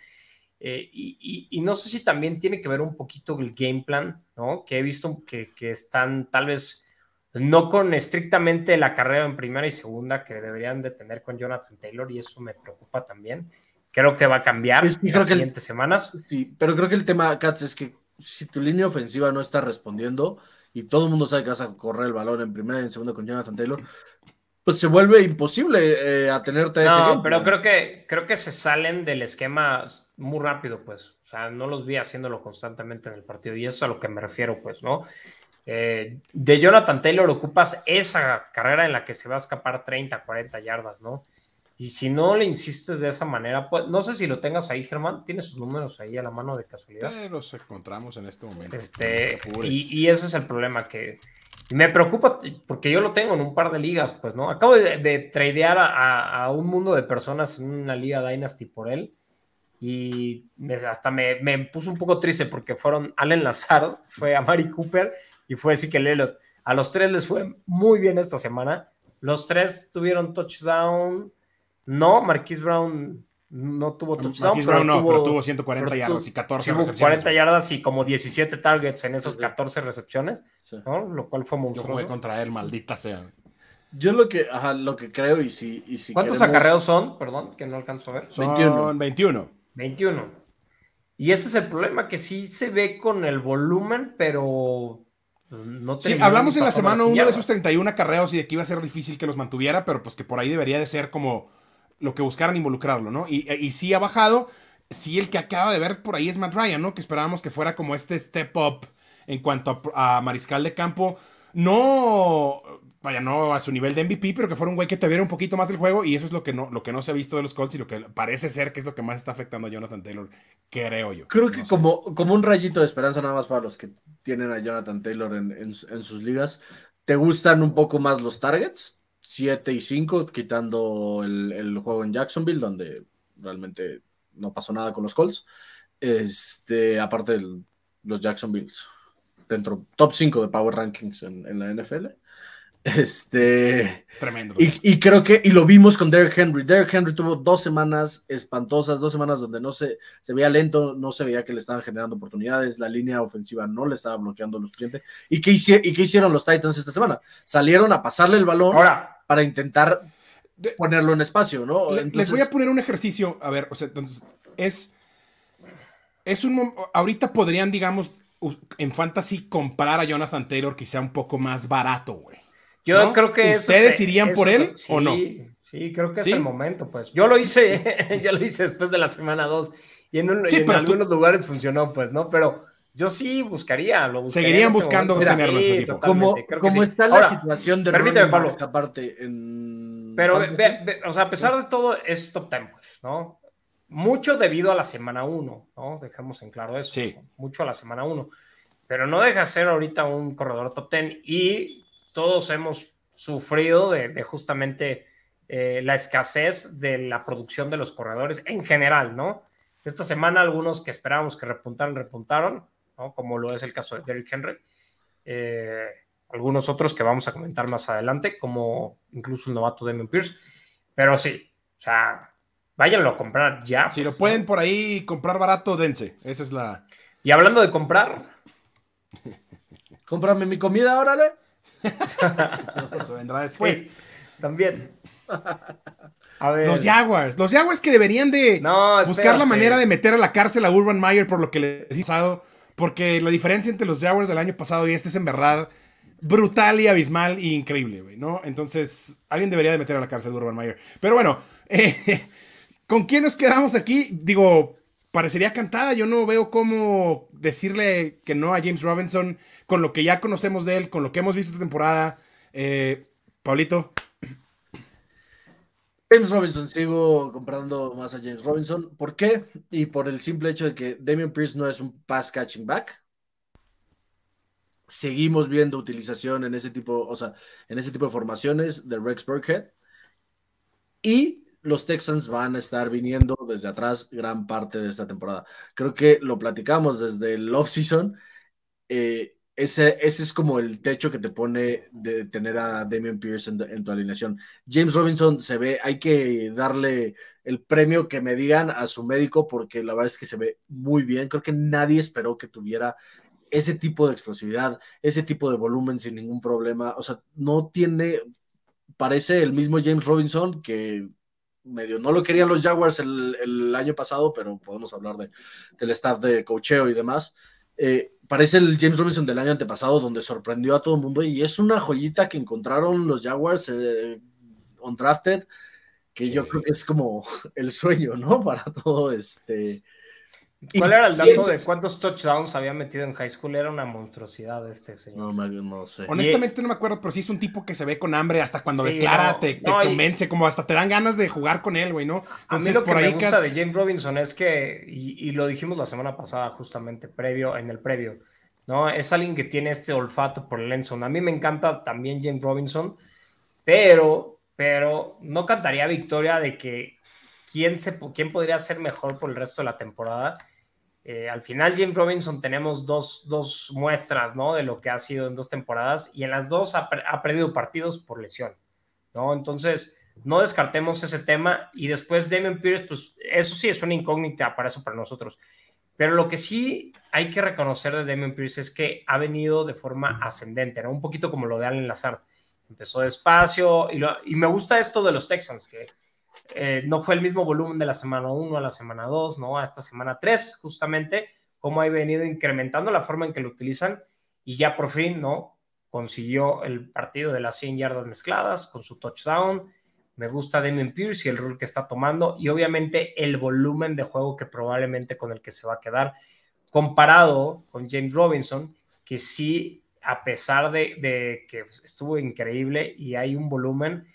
Eh, y, no sé si también tiene que ver un poquito el game plan, ¿no? Que he visto que, que están tal vez no con estrictamente la carrera en primera y segunda que deberían de tener con Jonathan Taylor y eso me preocupa también. Creo que va a cambiar en las siguientes semanas. Sí, pero creo que el tema, Katz, es que si tu línea ofensiva no está respondiendo y todo el mundo sabe que vas a correr el balón en primera y en segunda con Jonathan Taylor, pues se vuelve imposible eh, atenerte a no, pero creo que, creo que se salen del esquema muy rápido, pues. O sea, no los vi haciéndolo constantemente en el partido y eso es a lo que me refiero, pues, ¿no? Eh, de Jonathan Taylor ocupas esa carrera en la que se va a escapar 30, 40 yardas, ¿no? Y si no le insistes de esa manera, pues no sé si lo tengas ahí, Germán, tienes sus números ahí a la mano de casualidad. Sí, los encontramos en este momento. Este, y, ese es el problema que me preocupa porque yo lo tengo en un par de ligas, pues, ¿no? Acabo de, tradear a, un mundo de personas en una liga Dynasty por él y hasta me, me puso un poco triste porque fueron Allen Lazard, fue a Mari Cooper y fue que Lelot. A los tres les fue muy bien esta semana. Los tres tuvieron touchdown. No, Marquise Brown no tuvo touchdown. Marquise Brown no, pero tuvo 140 yardas y 14 recepciones. 40 yardas y como 17 targets en esas 14 recepciones, Lo cual fue monstruoso. Yo jugué contra él, maldita sea. Yo lo que, lo que creo y si, y si ¿Cuántos acarreos son? Perdón, que no alcanzo a ver. Son 21. 21. 21. Y ese es el problema, que sí se ve con el volumen, pero no sí, hablamos en la semana uno de esos 31 acarreos y de que iba a ser difícil que los mantuviera, pero pues que por ahí debería de ser como lo que buscaran involucrarlo, ¿no? Y, y sí ha bajado. Sí, el que acaba de ver por ahí es Matt Ryan, ¿no? Que esperábamos que fuera como este step up en cuanto a mariscal de campo. No vaya, no a su nivel de MVP, pero que fuera un güey que te diera un poquito más el juego y eso es lo que no, lo que no se ha visto de los Colts y lo que parece ser que es lo que más está afectando a Jonathan Taylor, creo yo. Creo que como, como un rayito de esperanza nada más para los que tienen a Jonathan Taylor en, sus ligas, ¿te gustan un poco más los targets? 7 y 5, quitando el, juego en Jacksonville, donde realmente no pasó nada con los Colts. Este, aparte de los Jacksonville, dentro top 5 de Power Rankings en, en la NFL. Este. Tremendo. Y, creo que, y lo vimos con Derrick Henry. Derrick Henry tuvo dos semanas espantosas, dos semanas donde no se, se veía lento, no se veía que le estaban generando oportunidades, la línea ofensiva no le estaba bloqueando lo suficiente. ¿Y qué, ¿Y qué hicieron los Titans esta semana? Salieron a pasarle el balón para intentar ponerlo en espacio, ¿no? Les voy a poner un ejercicio, a ver, o sea, entonces, es. Es un. Ahorita podrían, digamos, en fantasy comprar a Jonathan Taylor quizá un poco más barato, güey. Yo creo que ¿Ustedes irían por él o no? Sí, creo que es el momento, pues. Yo lo hice, yo lo hice después de la semana 2 y en, algunos lugares funcionó, pues, ¿no? Pero yo sí buscaría, lo Seguirían este buscando tenerlo en su equipo. Como, está la situación de permíteme, Pablo. aparte en... Pero, o sea, a pesar de todo, es top 10, pues, ¿no? Mucho debido a la semana 1, ¿no? Dejemos en claro eso. Sí. Mucho a la semana 1. Pero no deja de ser ahorita un corredor top 10 y todos hemos sufrido de, justamente eh, la escasez de la producción de los corredores en general, ¿no? Esta semana algunos que esperábamos que repuntaran, repuntaron, ¿no? Como lo es el caso de Derrick Henry. Eh, algunos otros que vamos a comentar más adelante, como incluso el novato Damon Pierce. Pero sí, o sea, váyanlo a comprar ya. Si lo pues, pueden por ahí comprar barato, dense. Esa es la. Y hablando de comprar. Cómprame mi comida, órale. Eso vendrá después. también. Los Jaguars. Los Jaguars que deberían de buscar la manera de meter a la cárcel a Urban Meyer por lo que les he pasado. Porque la diferencia entre los Jaguars del año pasado y este es en verdad brutal y abismal y increíble, ¿no? Entonces, alguien debería de meter a la cárcel a Urban Meyer. Pero bueno, eh, ¿con quién nos quedamos aquí? Digo, parecería cantada. Yo no veo cómo decirle que no a James Robinson con lo que ya conocemos de él, con lo que hemos visto esta temporada. Eh, Pablito. James Robinson, sigo comprando más a James Robinson. ¿Por qué? Y por el simple hecho de que Damian Priest no es un pass catching back. Seguimos viendo utilización en ese tipo, o sea, en ese tipo de formaciones de Rex Burkhead. Y los Texans van a estar viniendo desde atrás gran parte de esta temporada. Creo que lo platicamos desde el off-season. Eh, ese, es como el techo que te pone de tener a Damian Pierce en, tu alineación. James Robinson se ve, hay que darle el premio que me digan a su médico porque la verdad es que se ve muy bien. Creo que nadie esperó que tuviera ese tipo de explosividad, ese tipo de volumen sin ningún problema. O sea, no tiene, parece el mismo James Robinson que medio no lo querían los Jaguars el, año pasado, pero podemos hablar de, del staff de cocheo y demás. Eh, parece el James Robinson del año antepasado, donde sorprendió a todo el mundo y es una joyita que encontraron los Jaguars eh, on drafted, que yo creo que es como el sueño, ¿no? Para todo este ¿Cuál era el dato de cuántos touchdowns había metido en high school? Era una monstruosidad este señor. No, no sé. Honestamente no me acuerdo, pero sí es un tipo que se ve con hambre hasta cuando declara, te, convence, como hasta te dan ganas de jugar con él, güey, ¿no? a mí lo que me gusta de James Robinson es que, y, lo dijimos la semana pasada justamente, previo, en el previo, ¿no? Es alguien que tiene este olfato por Lenson. A mí me encanta también James Robinson, pero, pero no cantaría victoria de que quién, se, quién podría ser mejor por el resto de la temporada. Eh, al final, James Robinson tenemos dos, dos, muestras, ¿no? De lo que ha sido en dos temporadas y en las dos ha, perdido partidos por lesión, ¿no? Entonces, no descartemos ese tema y después Damien Pierce, pues eso sí es una incógnita para eso para nosotros. Pero lo que sí hay que reconocer de Damien Pierce es que ha venido de forma ascendente, ¿no? Un poquito como lo de Allen Lazard. Empezó despacio y, y me gusta esto de los Texans, que eh, no fue el mismo volumen de la semana 1 a la semana 2, ¿no? A esta semana 3, justamente, cómo ha venido incrementando la forma en que lo utilizan y ya por fin, ¿no? Consiguió el partido de las 100 yardas mezcladas con su touchdown. Me gusta Damien Pierce y el rol que está tomando y obviamente el volumen de juego que probablemente con el que se va a quedar comparado con James Robinson, que sí, a pesar de, de que estuvo increíble y hay un volumen,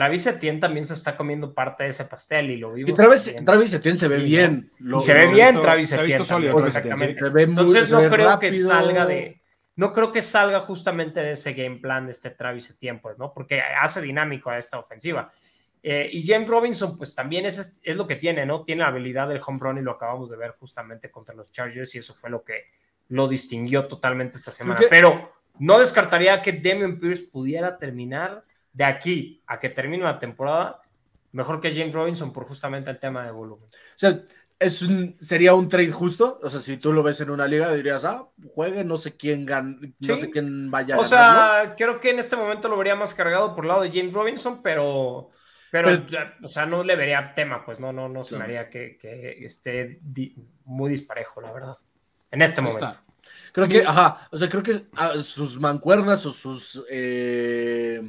Travis Etienne también se está comiendo parte de ese pastel y lo vimos. Y Travis, Travis Etienne se ve bien. se ve bien Travis Etienne. Entonces no creo que salga de. No creo que salga justamente de ese game plan de este Travis Etienne, pues, ¿no? Porque hace dinámico a esta ofensiva. Eh, y James Robinson, pues también es, es lo que tiene, ¿no? Tiene la habilidad del home run y lo acabamos de ver justamente contra los Chargers y eso fue lo que lo distinguió totalmente esta semana. Pero no descartaría que Damian Pierce pudiera terminar de aquí a que termine la temporada, mejor que James Robinson por justamente el tema de volumen. O sea, es sería un trade justo. O sea, si tú lo ves en una liga, dirías, ah, juegue, no sé quién gan no sé quién vaya a O sea, creo que en este momento lo vería más cargado por el lado de James Robinson, pero. Pero, o sea, no le vería tema, pues no, no, no se me haría que, esté muy disparejo, la verdad. En este momento. Creo que, ajá, o sea, creo que ah, sus mancuernas o sus eh,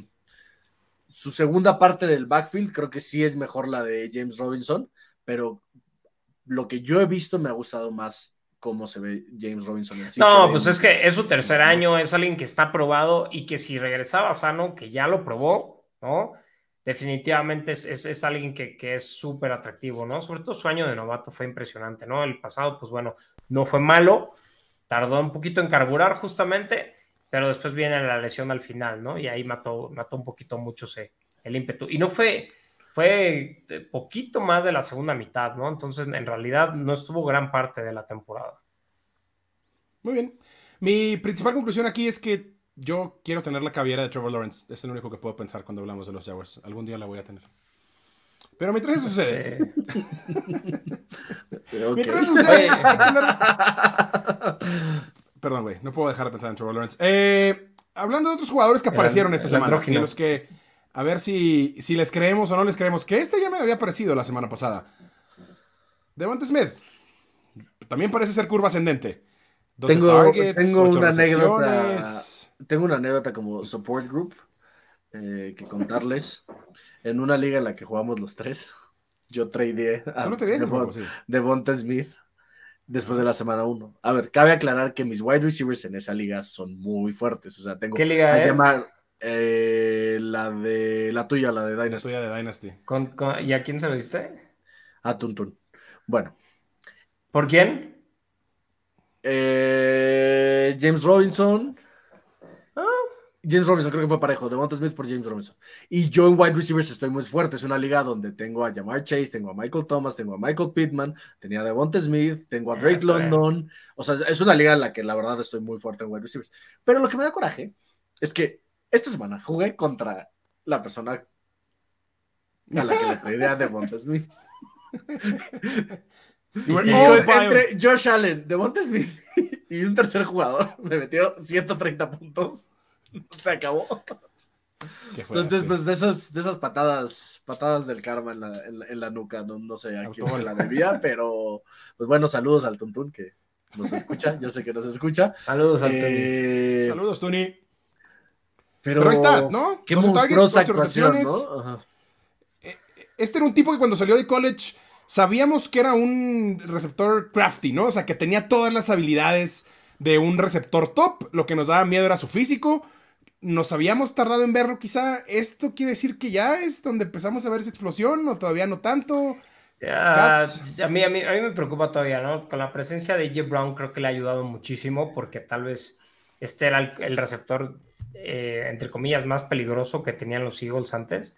su segunda parte del backfield creo que sí es mejor la de James Robinson, pero lo que yo he visto me ha gustado más cómo se ve James Robinson. no, pues es que es su tercer año, es alguien que está probado y que si regresaba sano, que ya lo probó, ¿no? Definitivamente es, es, alguien que, que es súper atractivo, ¿no? Sobre todo su año de novato fue impresionante, ¿no? El pasado, pues bueno, no fue malo, tardó un poquito en carburar justamente, pero después viene la lesión al final, ¿no? Y ahí mató, mató un poquito mucho el ímpetu. Y no fue, fue poquito más de la segunda mitad, ¿no? Entonces, en realidad, no estuvo gran parte de la temporada. Muy bien. Mi principal conclusión aquí es que yo quiero tener la caviera de Trevor Lawrence. Es el único que puedo pensar cuando hablamos de los Jaguars. Algún día la voy a tener. Pero mientras eso sucede. mientras eso sucede. Perdón, güey, no puedo dejar de pensar en Trevor Lawrence. Eh, hablando de otros jugadores que aparecieron esta semana, y los que, a ver si, si les creemos o no les creemos, que este ya me había aparecido la semana pasada. Devonta Smith. También parece ser curva ascendente. tengo, tengo una anécdota. Tengo una anécdota como support group eh, que contarles. en una liga en la que jugamos los tres, yo tradeé a Devonta Smith después de la semana 1. A ver, cabe aclarar que mis wide receivers en esa liga son muy fuertes. O sea, tengo. ¿Qué liga es? Eh, la de la tuya, la de Dynasty. La tuya de Dynasty. y a quién se lo diste? A Tuntun. Bueno. ¿Por quién? Eh, James Robinson. James Robinson creo que fue parejo, Devonta Smith por James Robinson. Y yo en wide receivers estoy muy fuerte, es una liga donde tengo a Jamar Chase, tengo a Michael Thomas, tengo a Michael Pittman, tenía a Devonta Smith, tengo a Drake London, o sea, es una liga en la que la verdad estoy muy fuerte en wide receivers. Pero lo que me da coraje es que esta semana jugué contra la persona a la que le pedí a Devonta Smith. y entre Josh Allen, Devonta Smith y un tercer jugador me metió 130 puntos. Se acabó. Entonces, pues de esas, de esas patadas, patadas del karma en la, nuca, no, sé a quién se la debía, pero pues bueno, saludos al Tuntun que nos escucha, yo sé que nos escucha. Saludos al eh, Saludos, Tuni. Pero, ahí está, ¿no? Qué monstruosa actuación, ¿no? Eh, este era un tipo que cuando salió de college sabíamos que era un receptor crafty, ¿no? O sea, que tenía todas las habilidades de un receptor top. Lo que nos daba miedo era su físico. Nos habíamos tardado en verlo, quizá. ¿Esto quiere decir que ya es donde empezamos a ver esa explosión o todavía no tanto? a, mí, a, mí, a mí me preocupa todavía, ¿no? Con la presencia de J. Brown creo que le ha ayudado muchísimo porque tal vez este era el, receptor, eh, entre comillas, más peligroso que tenían los Eagles antes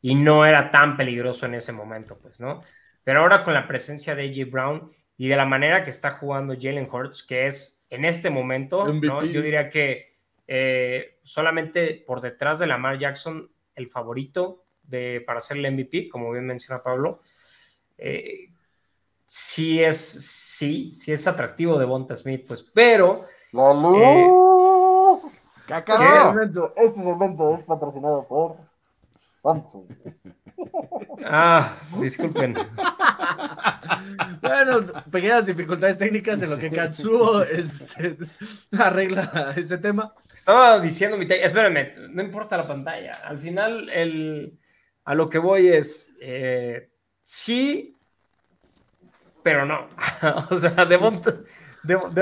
y no era tan peligroso en ese momento, pues, ¿no? Pero ahora con la presencia de AJ Brown y de la manera que está jugando Jalen Hurts, que es en este momento, yo diría que eh, solamente por detrás de Lamar Jackson, el favorito de, para ser el MVP, como bien menciona Pablo, eh, sí es, sí, sí es atractivo de Bonta Smith, pues, pero... ¡La luz! Eh, este momento es patrocinado por Ah, disculpen. bueno, pequeñas dificultades técnicas en lo que Katsuo este, arregla ese tema. Estaba diciendo mi espérenme, no importa la pantalla. Al final, el, a lo que voy es eh, sí, pero no. o sea, de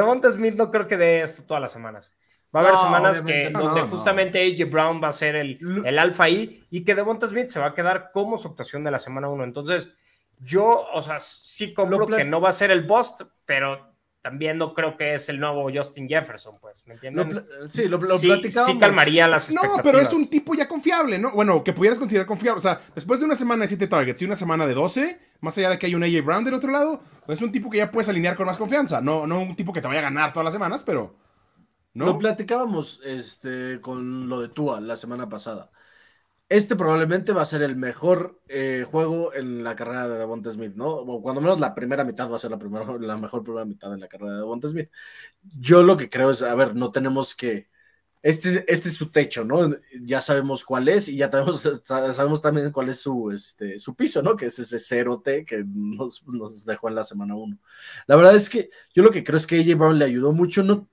Monte Smith no creo que dé esto todas las semanas. Va a haber semanas que, donde justamente AJ Brown va a ser el, el alfa ahí y que Devonta Smith se va a quedar como su actuación de la semana 1. Entonces, yo, o sea, sí compro que no va a ser el bust, pero también no creo que es el nuevo Justin Jefferson, pues, ¿me entienden? sí, lo, lo sí, sí, calmaría las No, pero es un tipo ya confiable, ¿no? Bueno, que pudieras considerar confiable. O sea, después de una semana de 7 targets y una semana de 12, más allá de que hay un AJ Brown del otro lado, es un tipo que ya puedes alinear con más confianza. No, no un tipo que te vaya a ganar todas las semanas, pero lo platicábamos este, con lo de Tua la semana pasada. Este probablemente va a ser el mejor eh, juego en la carrera de Devonta Smith, ¿no? O cuando menos la primera mitad va a ser la, primera, la mejor primera mitad en la carrera de Devonta Smith. Yo lo que creo es, a ver, no tenemos que... Este, este es su techo, ¿no? Ya sabemos cuál es y ya sabemos, sabemos también cuál es su, este, su piso, ¿no? Que es ese 0T que nos, nos dejó en la semana 1. La verdad es que yo lo que creo es que AJ Brown le ayudó mucho, no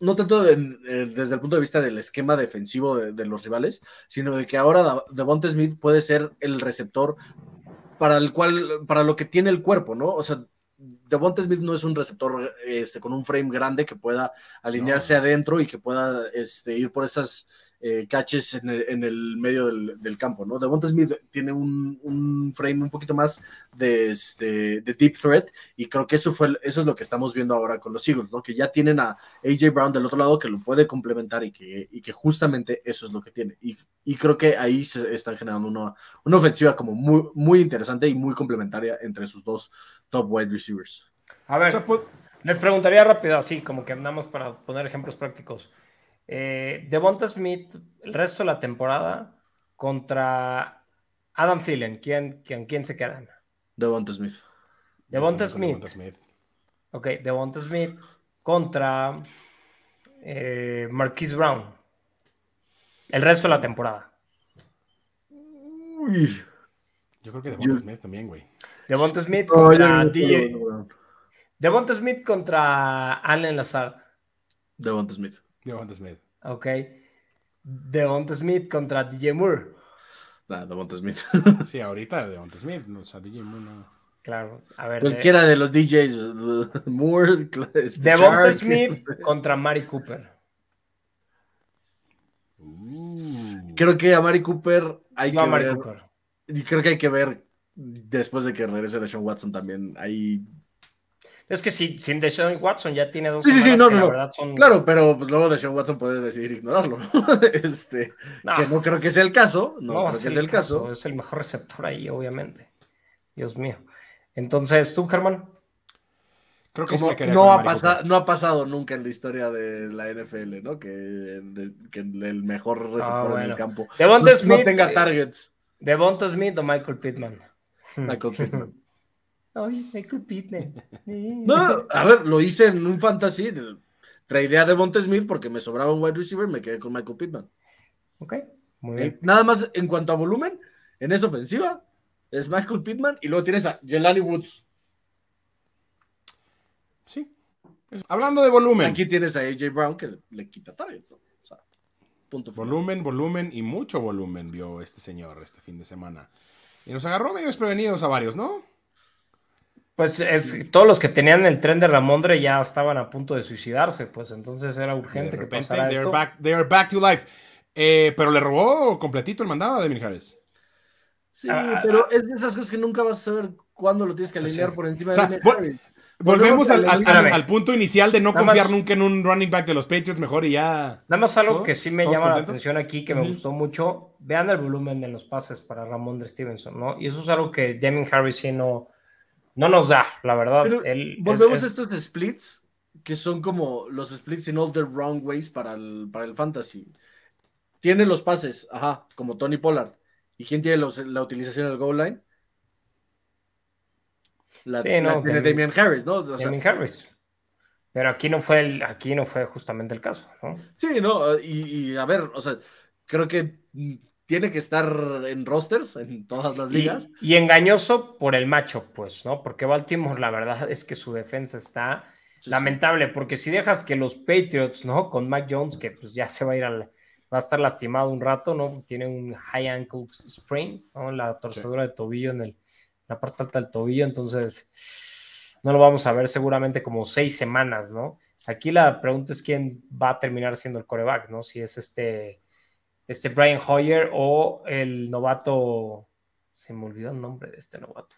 no tanto desde el punto de vista del esquema defensivo de, los rivales, sino de que ahora Devonta Smith puede ser el receptor para el cual, para lo que tiene el cuerpo, ¿no? O sea, Devonta Smith no es un receptor este, con un frame grande que pueda alinearse adentro y que pueda este, ir por esas eh, catches en el, medio del, campo, ¿no? Devonta Smith tiene un, frame un poquito más de, este, de deep threat y creo que eso, fue, eso es lo que estamos viendo ahora con los Eagles, ¿no? Que ya tienen a AJ Brown del otro lado que lo puede complementar y que, y que justamente eso es lo que tiene. Y, creo que ahí se están generando una, una ofensiva como muy, muy interesante y muy complementaria entre sus dos top wide receivers. A ver, pues, les preguntaría rápido, así como que andamos para poner ejemplos prácticos. Eh, Devonta Smith el resto de la temporada contra Adam Thielen. ¿Quién, quién, quién se quedan? Devonta Smith. Devonta Smith. Ok, Devonta Smith contra eh, Marquise Brown. El resto de la temporada. Uy. Yo creo que Devonta Smith también, güey. Devonta Smith contra DJ. Devonta Smith contra Allen Lazard. Devonta Smith. Devonta Smith. Ok. Devonta Smith contra DJ Moore. Nah, Devonta Smith. sí, ahorita Devonta Smith. O sea, DJ Moore no. Claro, a ver. Cualquiera de, los DJs. Moore. Este, Devonta Smith contra Mari Cooper. Uh. Creo que a Mari Cooper hay que ver. Cooper. Creo que hay que ver después de que regrese de Sean Watson también. Ahí Es que si, sin Deshaun Watson ya tiene dos sí, sí, sí, no, no, no. Claro, pero pues, luego Deshaun Watson puede decidir ignorarlo, ¿no? este, Que no creo que sea el caso. No, creo que sea el caso. Es el mejor receptor ahí, obviamente. Dios mío. Entonces, ¿tú, Germán? Creo que no, ha pasado, no ha pasado nunca en la historia de la NFL, ¿no? Que, el mejor ah, receptor en el campo no, Smith, tenga targets. Devonta Smith o Michael Pittman. Michael Pittman. Pittman. no, a ver, lo hice en un fantasy. Traidé a Devonta Smith porque me sobraba un wide receiver y me quedé con Michael Pittman. Ok, muy bien. Eh, nada más en cuanto a volumen, en esa ofensiva, es Michael Pittman y luego tienes a Jelani Woods. Sí. Hablando de volumen. Aquí tienes a AJ Brown que le, quita targets. O sea, punto volumen, volumen y mucho volumen vio este señor este fin de semana. Y nos agarró medio desprevenidos a varios, ¿no? Pues es, todos los que tenían el tren de Ramondre ya estaban a punto de suicidarse, pues entonces era urgente que pasara esto. Back, they are back to life. Eh, pero le robó completito el mandado a Devin Harris. Sí, ah, pero ah. es de esas cosas que nunca vas a saber cuándo lo tienes que pues alinear por encima de Volvemos al, punto inicial de no confiar nunca en un running back de los Patriots, mejor y ya. Nada más algo que sí me llama la atención aquí, que me gustó mucho. Vean el volumen de los pases para Ramón de Stevenson, ¿no? Y eso es algo que Deming Harris sí no, no nos da, la verdad. volvemos a estos splits, que son como los splits in all the wrong ways para el, para el fantasy. Tiene los pases, ajá, como Tony Pollard. ¿Y quién tiene la utilización del goal line? La, sí, no, de Damian Harris, ¿no? Damian Harris. Pero aquí no fue el, aquí no fue justamente el caso, ¿no? Sí, no, y, a ver, o sea, creo que tiene que estar en rosters en todas las ligas. Y, engañoso por el macho, pues, ¿no? Porque Baltimore, la verdad es que su defensa está lamentable, porque si dejas que los Patriots, ¿no? Con Mac Jones, que pues ya se va a ir al, va a estar lastimado un rato, ¿no? Tiene un high ankle sprain, ¿no? La torcedura de tobillo en el la parte alta del tobillo, entonces no lo vamos a ver seguramente como seis semanas, ¿no? Aquí la pregunta es quién va a terminar siendo el coreback, ¿no? Si es este, este Brian Hoyer o el novato, se me olvidó el nombre de este novato.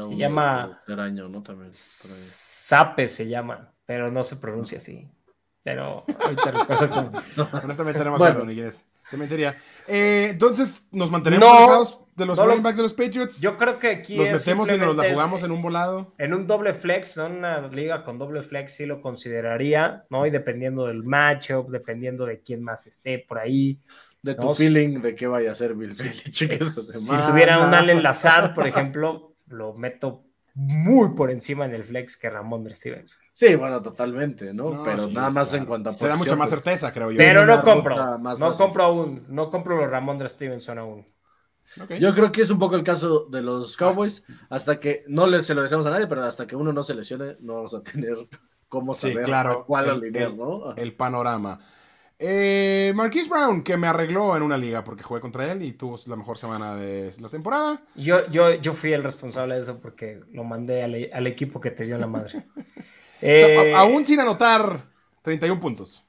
se llama año, ¿no? También, Sape se llama, pero no se pronuncia así. Pero ahorita recuerdo Honestamente no me acuerdo ni quién es. Te mentiría. Eh, entonces, ¿nos mantenemos alejados de los running backs de los Patriots? Yo creo que aquí. Nos metemos y nos la jugamos en un volado. En un doble flex, en una liga con doble flex sí lo consideraría, ¿no? Y dependiendo del matchup, dependiendo de quién más esté por ahí. De tu feeling de qué vaya a ser Bill Si tuviera un Allen Lazar, por ejemplo, lo meto muy por encima en el flex que Ramón Stevenson. Sí, bueno, totalmente, ¿no? pero nada más en cuanto a Te da mucha más pues, certeza, creo yo. Pero no compro, no compro aún, no compro los Ramón Stevenson aún. Yo creo que es un poco el caso de los Cowboys, hasta que no le, se lo decimos a nadie, pero hasta que uno no se lesione, no vamos a tener cómo saber claro, cuál el, ¿no? El panorama. Eh, Marquise Brown, que me arregló en una liga porque jugué contra él y tuvo la mejor semana de la temporada. Yo, yo, yo fui el responsable de eso porque lo mandé al, al equipo que te dio la madre. Eh, aún sin anotar 31 puntos.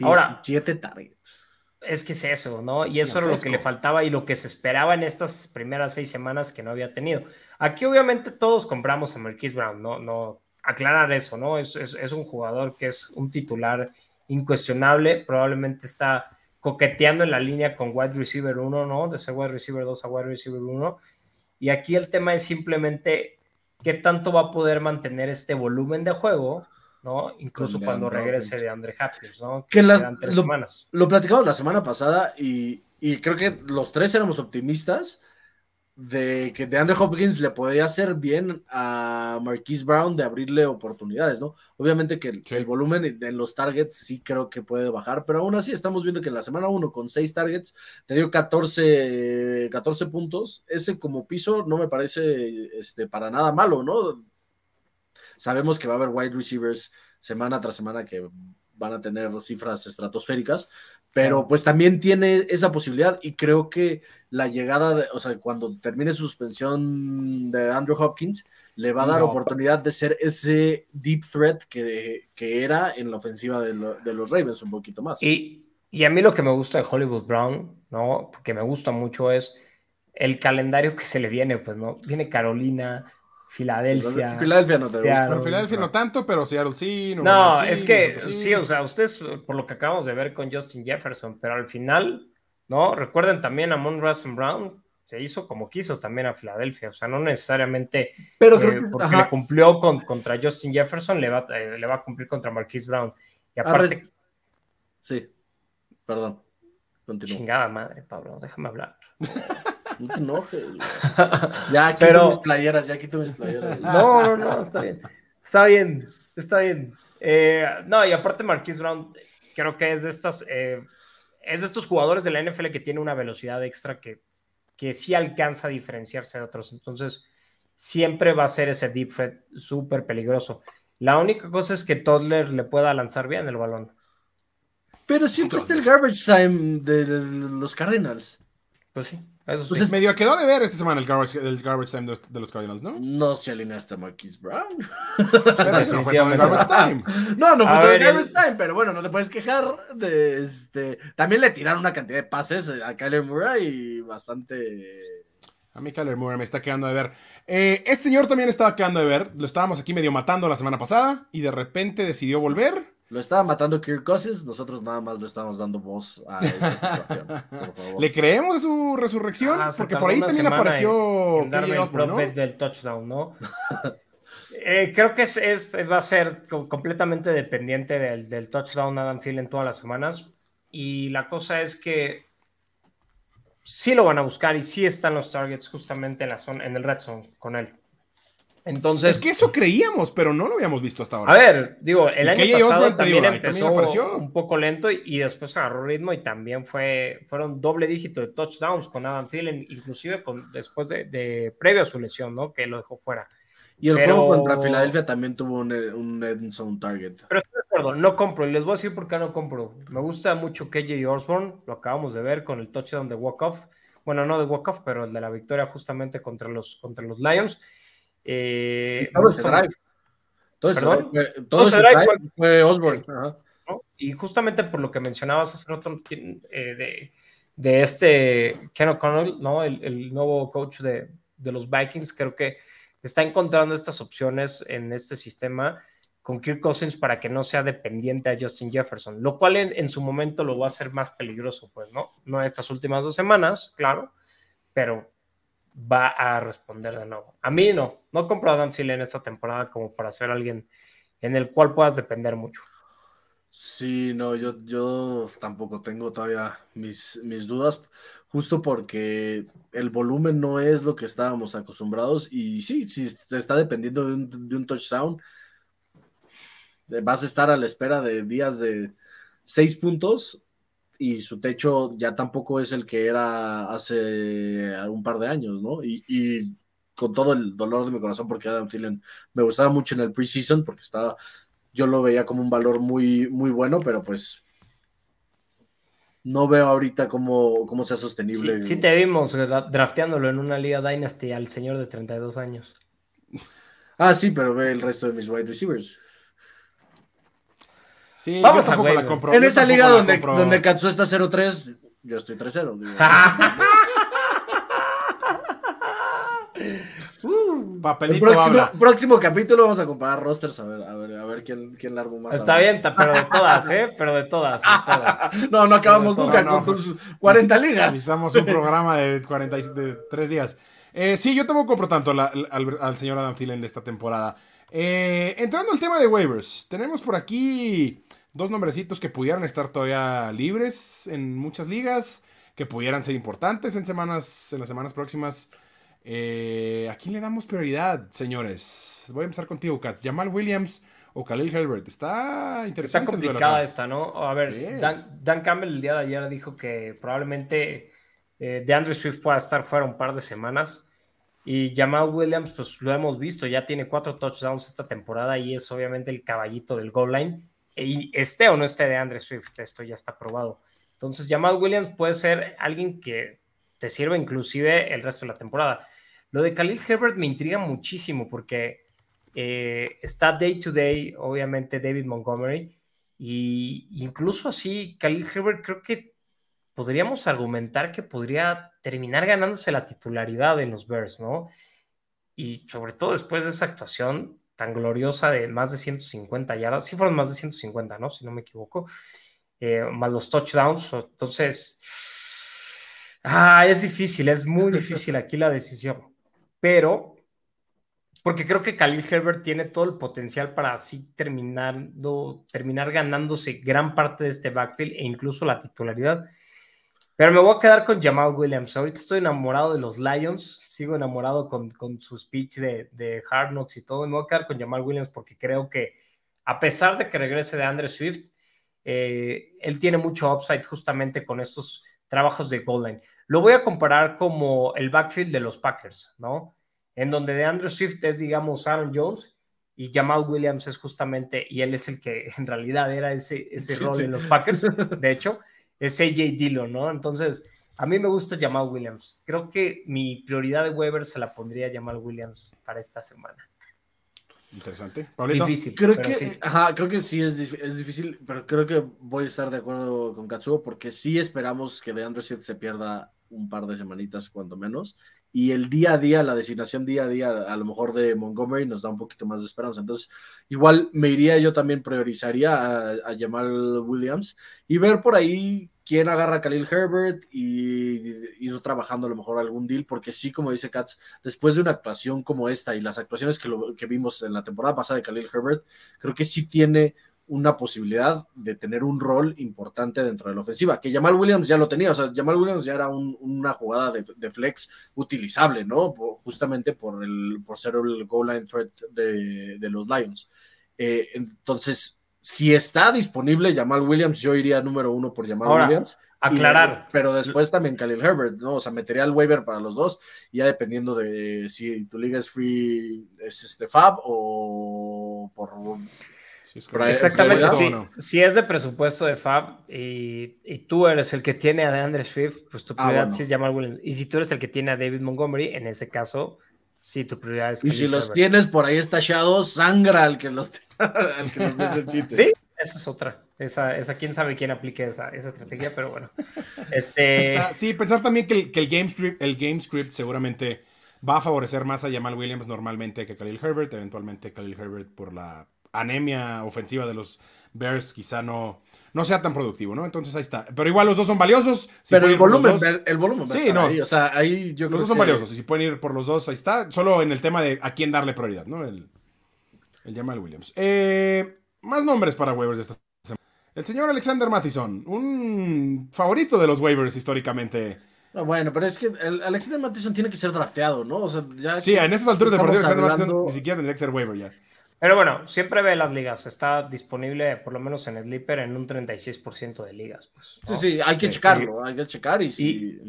Ahora, 7 targets. Es que es eso, ¿no? Y eso era lo que le faltaba y lo que se esperaba en estas primeras seis semanas que no había tenido. Aquí obviamente todos compramos a Marquise Brown, ¿no? no aclarar eso, ¿no? Es, es, un jugador que es un titular incuestionable, probablemente está coqueteando en la línea con wide receiver 1, ¿no? De ser wide receiver 2 a wide receiver 1. Y aquí el tema es simplemente qué tanto va a poder mantener este volumen de juego, ¿no? Incluso cuando regrese de Andre Hopkins, ¿no? Que, las, lo, lo, platicamos la semana pasada y, y, creo que los tres éramos optimistas de que de Andre Hopkins le podía hacer bien a Marquise Brown de abrirle oportunidades, ¿no? Obviamente que el, volumen en los targets sí creo que puede bajar, pero aún así estamos viendo que en la semana 1 con 6 targets te dio 14, 14 puntos. Ese como piso no me parece este, para nada malo, ¿no? Sabemos que va a haber wide receivers semana tras semana que van a tener cifras estratosféricas, pero pues también tiene esa posibilidad y creo que la llegada, de, o sea, cuando termine su suspensión de Andrew Hopkins, le va a dar oportunidad de ser ese deep threat que, que era en la ofensiva de, los Ravens un poquito más. Y, y, a mí lo que me gusta de Hollywood Brown, ¿no? Porque me gusta mucho es el calendario que se le viene, pues, ¿no? Viene Carolina, Filadelfia. Filadelfia no te gusta. Filadelfia no tanto, pero Seattle sí. No, es que sí. o sea, ustedes, por lo que acabamos de ver con Justin Jefferson, pero al final, ¿no? Recuerden también a Mon Brown, se hizo como quiso también a Filadelfia, o sea, no necesariamente pero eh, porque le cumplió con, contra Justin Jefferson, le va, eh, le va a cumplir contra Marquise Brown. Y aparte. Sí, perdón. Continúa. Chingada madre, Pablo, déjame hablar. No te enojes. Ya quito Pero... mis playeras, ya quito mis playeras. No, no, no, está bien. Está bien, está bien. Eh, no, y aparte Marquise Brown, creo que es de estas, eh, es de estos jugadores de la NFL que tiene una velocidad extra que, que sí alcanza a diferenciarse de otros. Entonces, siempre va a ser ese deep threat súper peligroso. La única cosa es que Toddler le pueda lanzar bien el balón. Pero siempre está el garbage time de los Cardinals. Pues sí. Eso pues es medio quedó de ver esta semana el garbage, el garbage time de los, Cardinals, ¿no? No se alineaste a Marquise Brown. Pero eso no fue todo el garbage time. No, no fue todo el garbage time, pero bueno, no te puedes quejar de este. También le tiraron una cantidad de pases a Kyler Murray y bastante. A mí Kyler Murray me está quedando de ver. Eh, este señor también estaba quedando de ver. Lo estábamos aquí medio matando la semana pasada y de repente decidió volver. Lo estaba matando Kirk Cousins, nosotros nada más le estamos dando voz a esa situación. ¿Le creemos a su resurrección? Ah, Porque por ahí también apareció en, el del touchdown, ¿no? Eh, creo que es, va a ser completamente dependiente del, del touchdown Adam Thielen todas las semanas. Y la cosa es que sí lo van a buscar y sí están los targets justamente en la zona, en el red zone con él. Entonces, es que eso creíamos, pero no lo habíamos visto hasta ahora. A ver, digo, el año pasado también empezó un poco lento y, después agarró ritmo y también fue, fueron doble dígito de touchdowns con Adam Thielen, inclusive con, después de, previo a su lesión, ¿no? Que lo dejó fuera. Y el juego contra Filadelfia también tuvo un, un zone target. Pero estoy de acuerdo, no compro. Y les voy a decir por qué no compro. Me gusta mucho KJ Osborne, lo acabamos de ver con el touchdown de walk-off. Bueno, no de walk-off, pero el de la victoria justamente contra los, contra los Lions. Eh, todo ese drive. Todo ese drive, fue, Osborne. Y justamente por lo que mencionabas hace rato eh, de, de, este Ken O'Connell, ¿no? El, nuevo coach de, de, los Vikings, creo que está encontrando estas opciones en este sistema con Kirk Cousins para que no sea dependiente a Justin Jefferson, lo cual en, en, su momento lo va a hacer más peligroso, pues, ¿no? No estas últimas dos semanas, claro, pero va a responder de nuevo. A mí no, no compro a Adam en esta temporada como para ser alguien en el cual puedas depender mucho. Sí, no, yo, yo tampoco tengo todavía mis, mis dudas, justo porque el volumen no es lo que estábamos acostumbrados y sí, si te está dependiendo de un, de un touchdown, vas a estar a la espera de días de seis puntos y su techo ya tampoco es el que era hace un par de años, ¿no? Y, con todo el dolor de mi corazón, porque Adam Thielen me gustaba mucho en el preseason, porque estaba, yo lo veía como un valor muy, muy bueno, pero pues no veo ahorita cómo, cómo sea sostenible. Sí, te vimos drafteándolo en una liga Dynasty al señor de 32 años. Ah, sí, pero ve el resto de mis wide receivers. Sí, Vamos a la compro. En esa liga donde, donde Katsu está 0-3, yo estoy 3-0. uh, papelito próximo, próximo, capítulo vamos a comparar rosters a ver, a ver, a ver quién, quién la más. Está bien, pero de todas, ¿eh? Pero de todas. De todas. no, no acabamos nunca con tus 40 ligas. Necesitamos un programa de, 43 días. Eh, sí, yo tampoco compro tanto al, al, señor Adam Thielen de esta temporada. Eh, entrando al tema de waivers, tenemos por aquí dos nombrecitos que pudieran estar todavía libres en muchas ligas, que pudieran ser importantes en semanas, en las semanas próximas. Eh, ¿A quién le damos prioridad, señores? Voy a empezar contigo, Katz. Jamal Williams o Khalil Herbert. Está interesante. Está complicada esta, ¿no? A ver, Dan, Campbell el día de ayer dijo que probablemente eh, de Andrew Swift pueda estar fuera un par de semanas. Y Jamal Williams, pues lo hemos visto, ya tiene cuatro touchdowns esta temporada y es obviamente el caballito del goal line y esté o no esté de Andre Swift, esto ya está probado. Entonces, Jamal Williams puede ser alguien que te sirva inclusive el resto de la temporada. Lo de Khalil Herbert me intriga muchísimo porque eh, está day to day, obviamente, David Montgomery, y incluso así, Khalil Herbert creo que podríamos argumentar que podría terminar ganándose la titularidad en los Bears, ¿no? Y sobre todo después de esa actuación tan gloriosa de más de 150 yardas, sí fueron más de 150, ¿no? Si no me equivoco, eh, más los touchdowns, entonces, ah, es difícil, es muy difícil aquí la decisión, pero porque creo que Khalil Herbert tiene todo el potencial para así terminando, terminar ganándose gran parte de este backfield e incluso la titularidad. Pero me voy a quedar con Jamal Williams. Ahorita estoy enamorado de los Lions, sigo enamorado con, con su speech de, de, Hard Knocks y todo. me voy a quedar con Jamal Williams porque creo que, a pesar de que regrese de Andre Swift, eh, él tiene mucho upside justamente con estos trabajos de goal line. Lo voy a comparar como el backfield de los Packers, ¿no? en donde de Andrew Swift es, digamos, Aaron Jones y Jamal Williams es justamente, y él es el que en realidad era ese, ese rol en los Packers, de hecho, es AJ Dillon, ¿no? Entonces, a mí me gusta Jamal Williams. Creo que mi prioridad de Weber se la pondría a Jamal Williams para esta semana. Interesante. Difícil, creo que, sí. Ajá, creo que sí es, es, difícil, pero creo que voy a estar de acuerdo con Katsuo porque sí esperamos que de Andrew Swift se pierda un par de semanitas, cuando menos, y el día a día, la designación día a día, a lo mejor de Montgomery nos da un poquito más de esperanza. Entonces, igual me iría, yo también priorizaría a, a Williams y ver por ahí quién agarra a Khalil Herbert y ir trabajando a lo mejor algún deal, porque sí, como dice Katz, después de una actuación como esta y las actuaciones que, lo, que vimos en la temporada pasada de Khalil Herbert, creo que sí tiene una posibilidad de tener un rol importante dentro de la ofensiva, que Jamal Williams ya lo tenía, o sea, Jamal Williams ya era una jugada de, flex utilizable, ¿no? justamente por, el, por ser el goal line threat de, los Lions. Eh, entonces, si está disponible Jamal Williams, yo iría número uno por Jamal Williams. Aclarar. pero después también Khalil Herbert, ¿no? O sea, metería el waiver para los dos, ya dependiendo de si tu liga es free, es este Fab o por Exactamente, Si es de presupuesto de Fab y, tú eres el que tiene a DeAndre Swift, pues tu ah, prioridad sí es Jamal Williams. Y si tú eres el que tiene a David Montgomery, en ese caso, sí, tu prioridad es. Y si los tienes por ahí estallados, sangra al que los, al que los necesite. Sí, esa es otra. Esa, esa, quién sabe quién aplique esa, esa estrategia, pero bueno. Este... sí, pensar también que, el, que el, game script, el game script seguramente va a favorecer más a Jamal Williams normalmente que Khalil Herbert, eventualmente Khalil Herbert por la anemia ofensiva de los Bears quizá no, no sea tan productivo, ¿no? Entonces ahí está. Pero igual los dos son valiosos. pero el volumen, el, volumen, sí, no. o sea, ahí yo Los dos son valiosos y si pueden ir por los dos, ahí está. Solo en el tema de a quién darle prioridad, ¿no? El, el Jamal Williams. Eh, más nombres para waivers de esta semana. El señor Alexander Mattison, un favorito de los waivers históricamente. bueno, pero es que el Alexander Mattison tiene que ser drafteado, ¿no? O sea, ya sí, en estas alturas del partido, Alexander Mattison ni siquiera tendría que ser waiver ya. Pero bueno, siempre ve las ligas. Está disponible, por lo menos en Sleeper, en un 36% de ligas. Pues, Sí, sí, hay que checarlo. Hay que checar y, sí.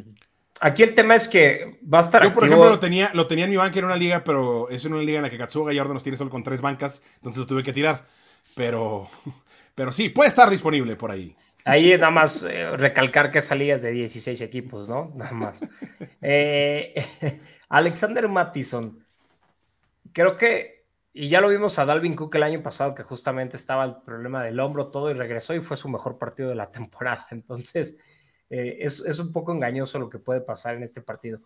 Aquí el tema es que va a estar. Yo, por ejemplo, lo tenía, lo tenía en mi banca en una liga, pero es en una liga en la que Katsuga Gallardo nos tiene solo con tres bancas, entonces lo tuve que tirar. Pero, pero sí, puede estar disponible por ahí. Ahí nada más eh, recalcar que esa liga es de 16 equipos, ¿no? Nada más. Eh, Alexander Mattison, creo que y ya lo vimos a Dalvin Cook el año pasado, que justamente estaba el problema del hombro, todo, y regresó y fue su mejor partido de la temporada. Entonces, eh, es, un poco engañoso lo que puede pasar en este partido.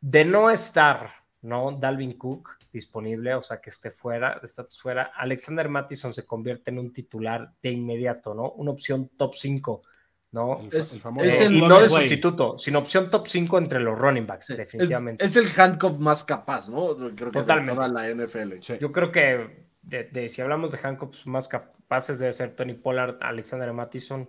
De no estar, ¿no? Dalvin Cook disponible, o sea, que esté fuera, de status fuera, Alexander Mattison se convierte en un titular de inmediato, ¿no? Una opción top 5 ¿no? es, el y no de sustituto, sino opción top 5 entre los running backs, definitivamente. Es, el handcuff más capaz, ¿no? Creo que Totalmente. De la NFL. Yo creo que de, si hablamos de handcuffs más capaces debe ser Tony Pollard, Alexander Mattison.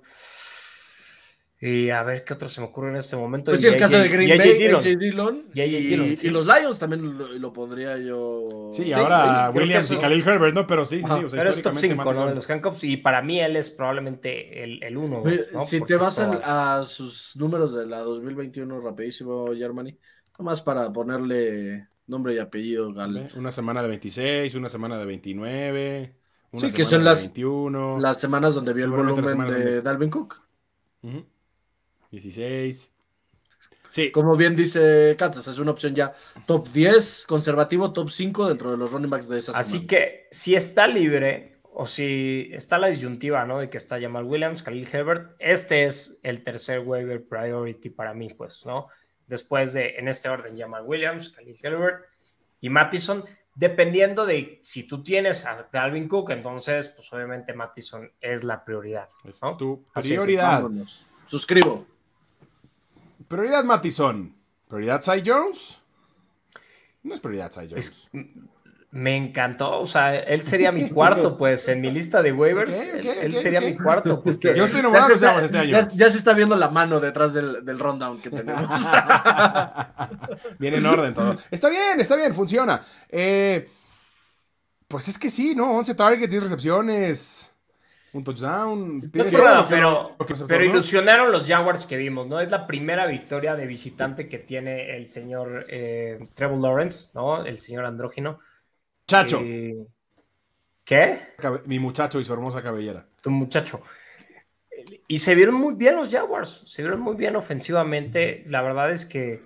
Y a ver qué otro se me ocurre en este momento. Pues sí, el caso de Green Bay, AJ Dillon. Y, y, los Lions también lo, pondría yo. Sí, ahora Williams y Khalil Herbert, ¿no? Pero sí, sí, sí. O sea, pero es top 5, ¿no? De los handcuffs. Y para mí él es probablemente el, el uno. ¿no? Si te vas a, sus números de la 2021, rapidísimo, Germany. Nomás para ponerle nombre y apellido, Gal. Una semana de 26, una semana de 29. Una sí, que son las, 21, las semanas donde vio el volumen de Dalvin Cook. 16. Sí. Como bien dice Kansas, es una opción ya top 10, conservativo, top 5 dentro de los running backs de esa Así que si está libre, o si está la disyuntiva, ¿no? De que está Jamal Williams, Khalil Herbert. Este es el tercer waiver priority para mí, pues, ¿no? Después de, en este orden, Jamal Williams, Khalil Herbert y Mattison. Dependiendo de si tú tienes a Dalvin Cook, entonces, pues obviamente Mattison es la prioridad. ¿no? tu prioridad. Suscribo. Prioridad Mattison. Prioridad Cy Jones. No es prioridad Cy Jones. Me encantó, o sea, él sería mi cuarto, pues, en mi lista de waivers, él, sería mi cuarto. Yo estoy enamorado de este año. Ya, se está viendo la mano detrás del, del rundown que tenemos. Viene en orden todo. Está bien, está bien, funciona. Eh, pues es que sí, ¿no? 11 targets, 10 recepciones, un touchdown. pero, pero ilusionaron los Jaguars que vimos, ¿no? Es la primera victoria de visitante que tiene el señor eh, Trevor Lawrence, ¿no? El señor andrógino Chacho. ¿Qué? Mi muchacho y su hermosa cabellera. Tu muchacho. Y se vieron muy bien los Jaguars, se vieron muy bien ofensivamente. La verdad es que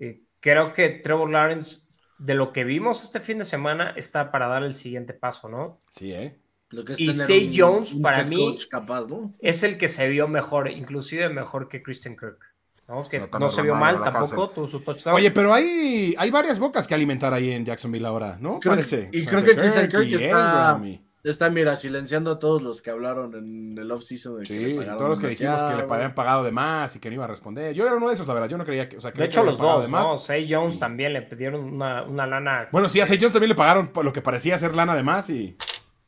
eh, creo que Trevor Lawrence, de lo que vimos este fin de semana, está para dar el siguiente paso, ¿no? Sí, ¿eh? Y Say Jones, para mí, es el que se vio mejor, inclusive mejor que Christian Kirk. ¿no? Que no, se vio mal tampoco, Oye, pero hay, hay varias bocas que alimentar ahí en Jacksonville ahora, ¿no? Parece. Y creo que Christian Kirk está, está, mira, silenciando a todos los que hablaron en el off-season. Sí, todos los que dijimos que le habían pagado de más y que no iba a responder. Yo era uno de esos, la verdad. Yo no creía que. O sea, de hecho, los dos, ¿no? Say Jones también le pidieron una, una lana. Bueno, sí, a Say Jones también le pagaron lo que parecía ser lana de más y.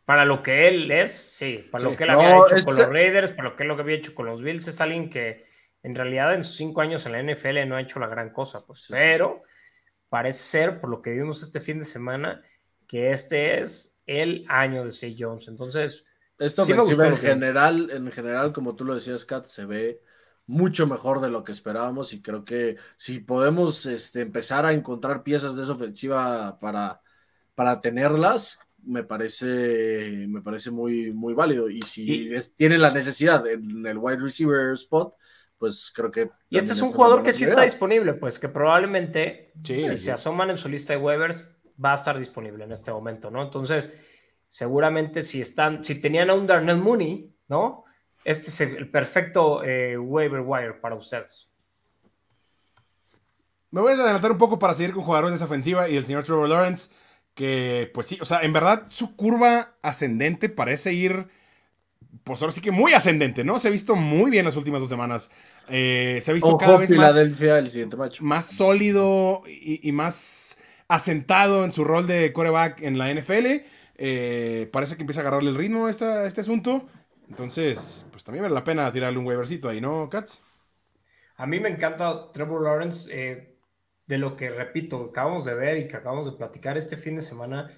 Para lo que él es, sí. Para lo que él había hecho con los Raiders, para lo que él lo que había hecho con los Bills, es alguien que en realidad en sus cinco años en la NFL no ha hecho la gran cosa, pues, pero parece ser, por lo que vimos este fin de semana, que este es el año de Say Jones. Entonces, esto en general, en general, como tú lo decías, Kat, se ve mucho mejor de lo que esperábamos y creo que si podemos este, empezar a encontrar piezas de esa ofensiva para, para tenerlas, me parece, me parece muy, muy válido. Y si tiene la necesidad en el wide receiver spot, pues creo que... Y este es un jugador que sí está disponible, pues que probablemente, si se asoman en su lista de waivers, va a estar disponible en este momento, ¿no? Entonces, seguramente si están, si tenían a un Darnell Mooney, ¿no? Este es el perfecto eh, waiver wire para ustedes. Me voy a adelantar un poco para seguir con jugadores de esa ofensiva y el señor Trevor Lawrence, que pues sí, o sea, en verdad su curva ascendente parece ir pues ahora sí que muy ascendente, ¿no? Se ha visto muy bien las últimas dos semanas. Eh, se ha visto cada vez más, el siguiente más sólido y, más asentado en su rol de coreback en la NFL. Eh, parece que empieza a agarrarle el ritmo a, este asunto. Entonces, pues también vale la pena tirarle un waivercito ahí, ¿no, Katz? A mí me encanta Trevor Lawrence. Eh, de lo que, repito, acabamos de ver y que acabamos de platicar este fin de semana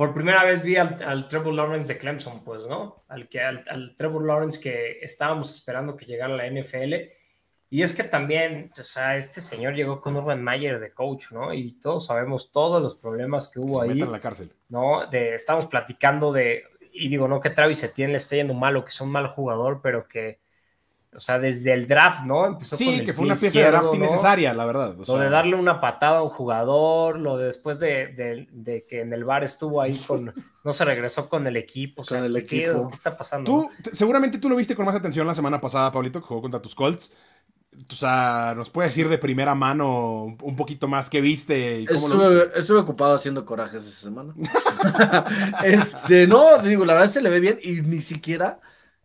por primera vez vi al, Trevor Lawrence de Clemson, pues, ¿no? Al, que, al, Trevor Lawrence que estábamos esperando que llegara a la NFL. Y es que también, o sea, este señor llegó con Urban Mayer de coach, ¿no? Y todos sabemos todos los problemas que hubo ahí. En la cárcel. ¿No? De, estamos platicando de, y digo, no que Travis Etienne le esté yendo malo, que es un mal jugador, pero que o sea, desde el draft, ¿no? Empezó sí, que fue una pieza de draft innecesaria, la verdad. lo de darle una patada a un jugador, lo de después de, que en el bar estuvo ahí con, no se regresó con el equipo. con el equipo. ¿Qué está pasando? Tú, seguramente tú lo viste con más atención la semana pasada, Pablito, que jugó contra tus Colts. O sea, ¿nos puedes decir de primera mano un poquito más qué viste? Y cómo estuve, estuve ocupado haciendo corajes esa semana. este, no, digo, la verdad se le ve bien y ni siquiera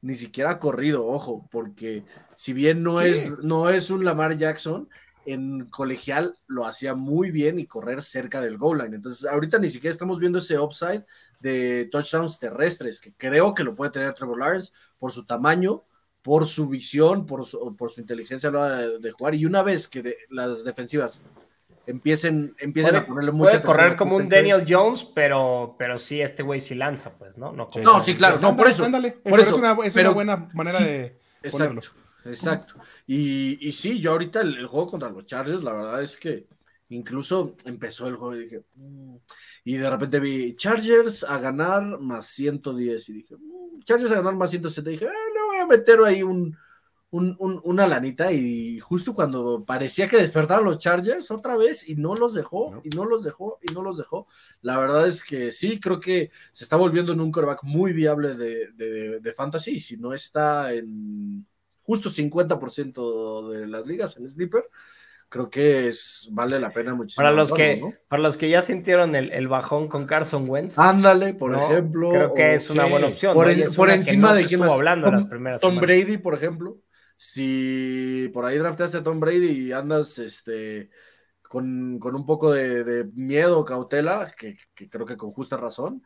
ni siquiera ha corrido, ojo, porque si bien no, es, no es un Lamar Jackson, en colegial lo hacía muy bien y correr cerca del goal line. Entonces, ahorita ni siquiera estamos viendo ese upside de touchdowns terrestres, que creo que lo puede tener Trevor Lawrence por su tamaño, por su visión, por su, por su inteligencia a la hora de, jugar. Y una vez que las defensivas empiecen, empiecen a ponerle mucha Puede correr como un Daniel Jones, pero, pero sí, este güey sí lanza, pues, ¿no? No, sí, claro, no, por eso. por eso. Es, una, es una, buena manera de ponerlo. Exacto, Y, y sí, yo ahorita el, juego contra los Chargers, la verdad es que incluso empezó el juego y dije, mm", y de repente vi Chargers a ganar más 110 y dije, mm", Chargers a ganar más 170 y dije, eh, le voy a meter ahí un, una lanita y justo cuando parecía que despertaron los Chargers otra vez y no los dejó, y no los dejó, y no los dejó. La verdad es que sí, creo que se está volviendo en un coreback muy viable de, de fantasy y si no está en justo 50% de las ligas en Sleeper, creo que es, vale la pena muchísimo. Para los, que, para los que ya sintieron el, bajón con Carson Wentz. Ándale, por ejemplo. Creo que es una buena opción. Por, encima de quien hablando Tom, las primeras Tom Brady, por ejemplo. Si por ahí drafteaste a Tom Brady y andas este, con, un poco de, miedo o cautela, que, creo que con justa razón,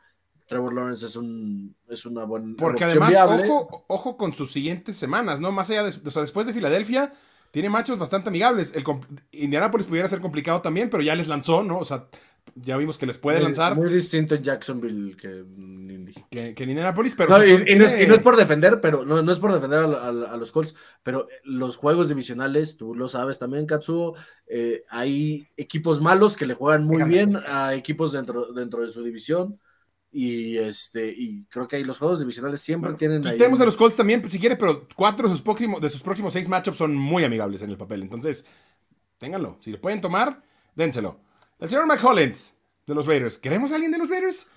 Trevor Lawrence es, un, es una buena. Porque además, ojo, ojo con sus siguientes semanas, ¿no? Más allá de, después de Filadelfia, tiene machos bastante amigables. El Indianapolis pudiera ser complicado también, pero ya les lanzó, ¿no? O sea, ya vimos que les puede lanzar. Muy distinto en Jacksonville que en Indy. Que, en Indianapolis, pero. No, y, no es, por defender, pero no, no es por defender a, los Colts, pero los juegos divisionales, tú lo sabes también, Katsuo, eh, hay equipos malos que le juegan muy bien a equipos dentro, dentro de su división. Y este, y creo que ahí los juegos divisionales siempre tienen. Quitemos a los Colts también, si quiere, pero cuatro de sus próximos, de sus próximos seis matchups son muy amigables en el papel. Entonces, ténganlo. Si le pueden tomar, dénselo. El señor McCollins de los Raiders. ¿Queremos a alguien de los Raiders?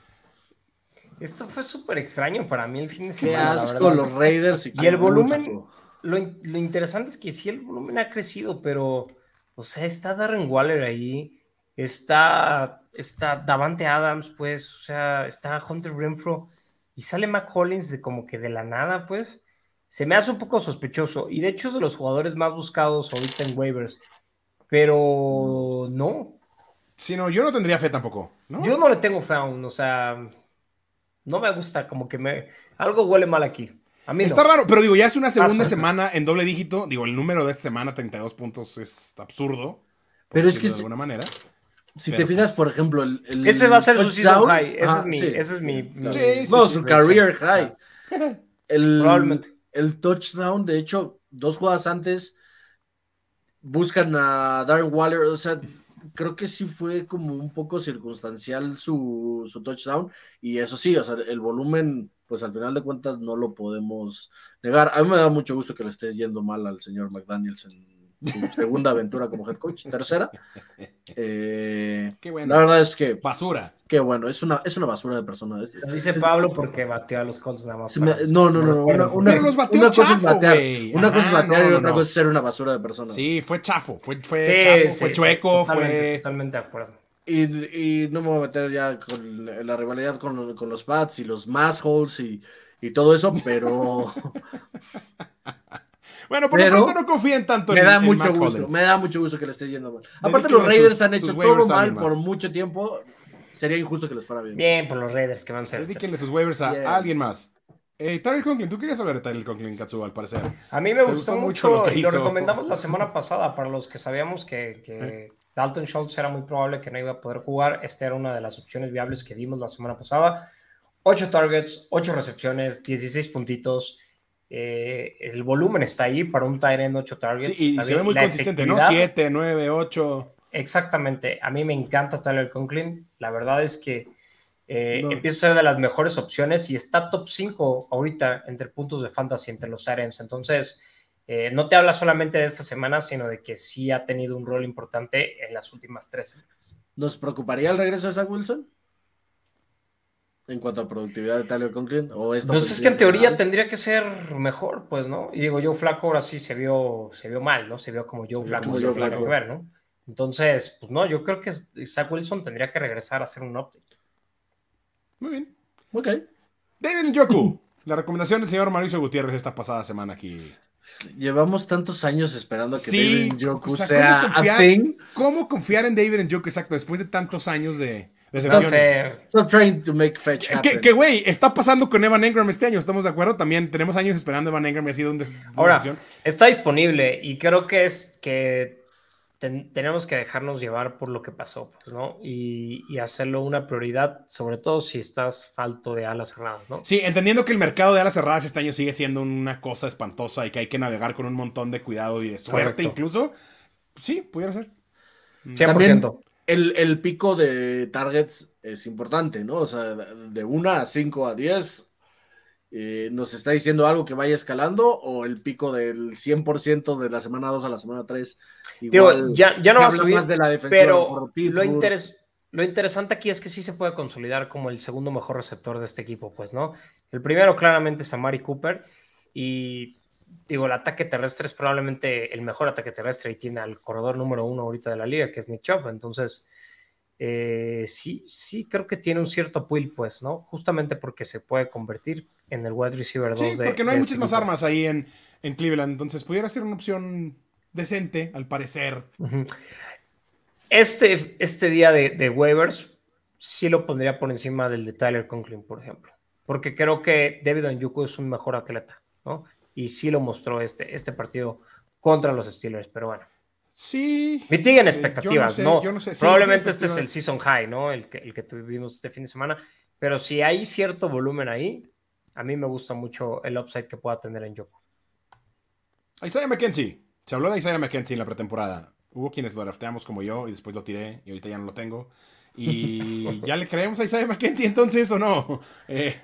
Esto fue súper extraño para mí el fin de semana. Qué asco los Raiders. Y, el volumen, lo, lo, interesante es que sí, el volumen ha crecido, pero, o sea, está Darren Waller ahí, está está Davante Adams, pues, o sea, está Hunter Renfro y sale McCollins de como que de la nada, pues, se me hace un poco sospechoso. Y de hecho es de los jugadores más buscados ahorita en waivers, pero no. Sí, no, yo no tendría fe tampoco, ¿no? Yo no le tengo fe aún, o sea, no me gusta, como que me. Algo huele mal aquí. A mí Está raro, pero digo, ya es una segunda semana en doble dígito. Digo, el número de esta semana, 32 puntos, es absurdo. Pero es que. De alguna manera. Si te fijas, pues, por ejemplo, el, ese va a ser su season high. Ese es mi. Ese es mi, no, su career high. El, Probablemente. El touchdown, de hecho, dos jugadas antes buscan a Darren Waller. O sea, creo que sí fue como un poco circunstancial su, su touchdown. Y eso sí, o sea, el volumen, pues al final de cuentas no lo podemos negar. A mí me da mucho gusto que le esté yendo mal al señor McDaniels en segunda aventura como head coach, tercera. Eh, qué bueno. La verdad es que. Basura. Qué bueno, es una, es una basura de persona. dice Pablo porque bateó a los Colts nada más. no, no, no. Una, una, una cosa es batear, una cosa es batear y otra cosa es ser una basura de persona. Sí, fue chafo, fue, fue chafo, fue chueco, fue. Totalmente de acuerdo. Y, y, no me voy a meter ya con la rivalidad con, con los Pats y los Massholes y, y todo eso, pero. Bueno, por lo pronto no confíen tanto me en, da mucho gusto, Me da mucho gusto que le esté yendo mal. Aparte, los Raiders han hecho todo mal por mucho tiempo. Sería injusto que les fuera bien. Bien, por los Raiders que van a ser. Dedíquenle sus waivers a, alguien más. Eh, Tyler Conklin, tú querías hablar de Tyler Conklin, Katsuo, al parecer. A mí me gustó, mucho, lo que y lo recomendamos la semana pasada para los que sabíamos que, que Dalton Schultz era muy probable que no iba a poder jugar. Esta era una de las opciones viables que dimos la semana pasada. Ocho targets, ocho recepciones, 16 puntitos. Eh, el volumen está ahí para un Tyrant 8 targets. Sí, y se ve muy consistente, ¿no? 7, 9, 8. Exactamente. A mí me encanta Tyler Conklin. La verdad es que eh, empieza a ser de las mejores opciones y está top 5 ahorita entre puntos de fantasy entre los Tyrants. Entonces, eh, no te habla solamente de esta semana, sino de que sí ha tenido un rol importante en las últimas tres semanas. ¿Nos preocuparía el regreso de Zach Wilson? en cuanto a productividad de Tyler Conklin? ¿O esto pues es que en teoría tendría que ser mejor, pues, ¿no? Y digo, Joe Flaco ahora sí se vio, se vio mal, ¿no? Se vio como Joe Flaco, como Joe Flaco. Ver, ¿no? Entonces, pues no, yo creo que Zach Wilson tendría que regresar a hacer un update. Muy bien. Ok. David Njoku. La recomendación del señor Mauricio Gutiérrez esta pasada semana aquí. Llevamos tantos años esperando a que David Njoku sea, a thing. ¿Cómo confiar en David Njoku? Exacto, después de tantos años de, Stop trying to make fetch happen. Que, güey, está pasando con Evan Engram este año, ¿estamos de acuerdo? También tenemos años esperando Evan Engram y ha sido un Ahora, está disponible y creo que es que tenemos que dejarnos llevar por lo que pasó, pues, ¿no? Y, y, hacerlo una prioridad, sobre todo si estás falto de alas cerradas, ¿no? Sí, entendiendo que el mercado de alas cerradas este año sigue siendo una cosa espantosa y que hay que navegar con un montón de cuidado y de suerte incluso. Sí, pudiera ser. 100% el, pico de targets es importante, ¿no? O sea, de 1 a 5 a 10 eh, ¿nos está diciendo algo que vaya escalando o el pico del 100% de la semana 2 a la semana 3? Igual, ya, ya no va a subir, más de la pero lo, lo interesante aquí es que sí se puede consolidar como el segundo mejor receptor de este equipo, pues, ¿no? El primero claramente es Amari Cooper y digo, el ataque terrestre es probablemente el mejor ataque terrestre y tiene al corredor número uno ahorita de la liga, que es Nick Chubb. Entonces, eh, sí, sí, creo que tiene un cierto pull, pues, ¿no? Justamente porque se puede convertir en el wide receiver 2 sí, porque no hay muchas este más armas ahí en, en, Cleveland. Entonces, pudiera ser una opción decente, al parecer. Este, este día de, de waivers sí lo pondría por encima del de Tyler Conklin, por ejemplo. Porque creo que David Anyuku es un mejor atleta, ¿no? y sí lo mostró este, este partido contra los Steelers, pero bueno. Sí. Mitiguen eh, expectativas, ¿no? Probablemente este es el season high, ¿no? El que, el que tuvimos este fin de semana. Pero si hay cierto volumen ahí, a mí me gusta mucho el upside que pueda tener en Yoko. Isaiah McKenzie. Se habló de Isaiah McKenzie en la pretemporada. Hubo quienes lo drafteamos como yo y después lo tiré y ahorita ya no lo tengo. Y ya le creemos a Isaiah McKenzie entonces o no. Eh,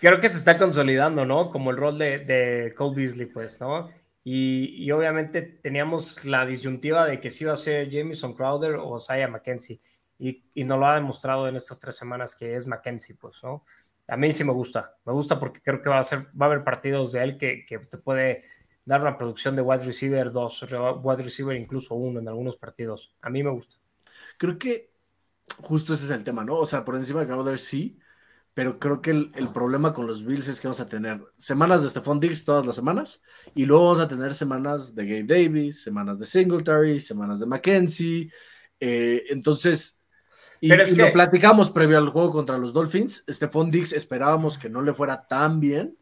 creo que se está consolidando, ¿no? Como el rol de, de Cole Beasley, pues, ¿no? Y, y, obviamente teníamos la disyuntiva de que si iba a ser Jameson Crowder o Saya McKenzie. Y, y nos lo ha demostrado en estas tres semanas que es McKenzie, pues, ¿no? A mí sí me gusta. Me gusta porque creo que va a, ser, va a haber partidos de él que, que te puede dar una producción de wide receiver 2, wide receiver incluso uno en algunos partidos. A mí me gusta. Creo que justo ese es el tema, ¿no? O sea, por encima de Crowder sí, pero creo que el, problema con los Bills es que vamos a tener semanas de Stephon Diggs todas las semanas y luego vamos a tener semanas de Gabe Davis, semanas de Singletary, semanas de McKenzie. Eh, entonces, y, lo platicamos previo al juego contra los Dolphins. Stephon Diggs esperábamos que no le fuera tan bien.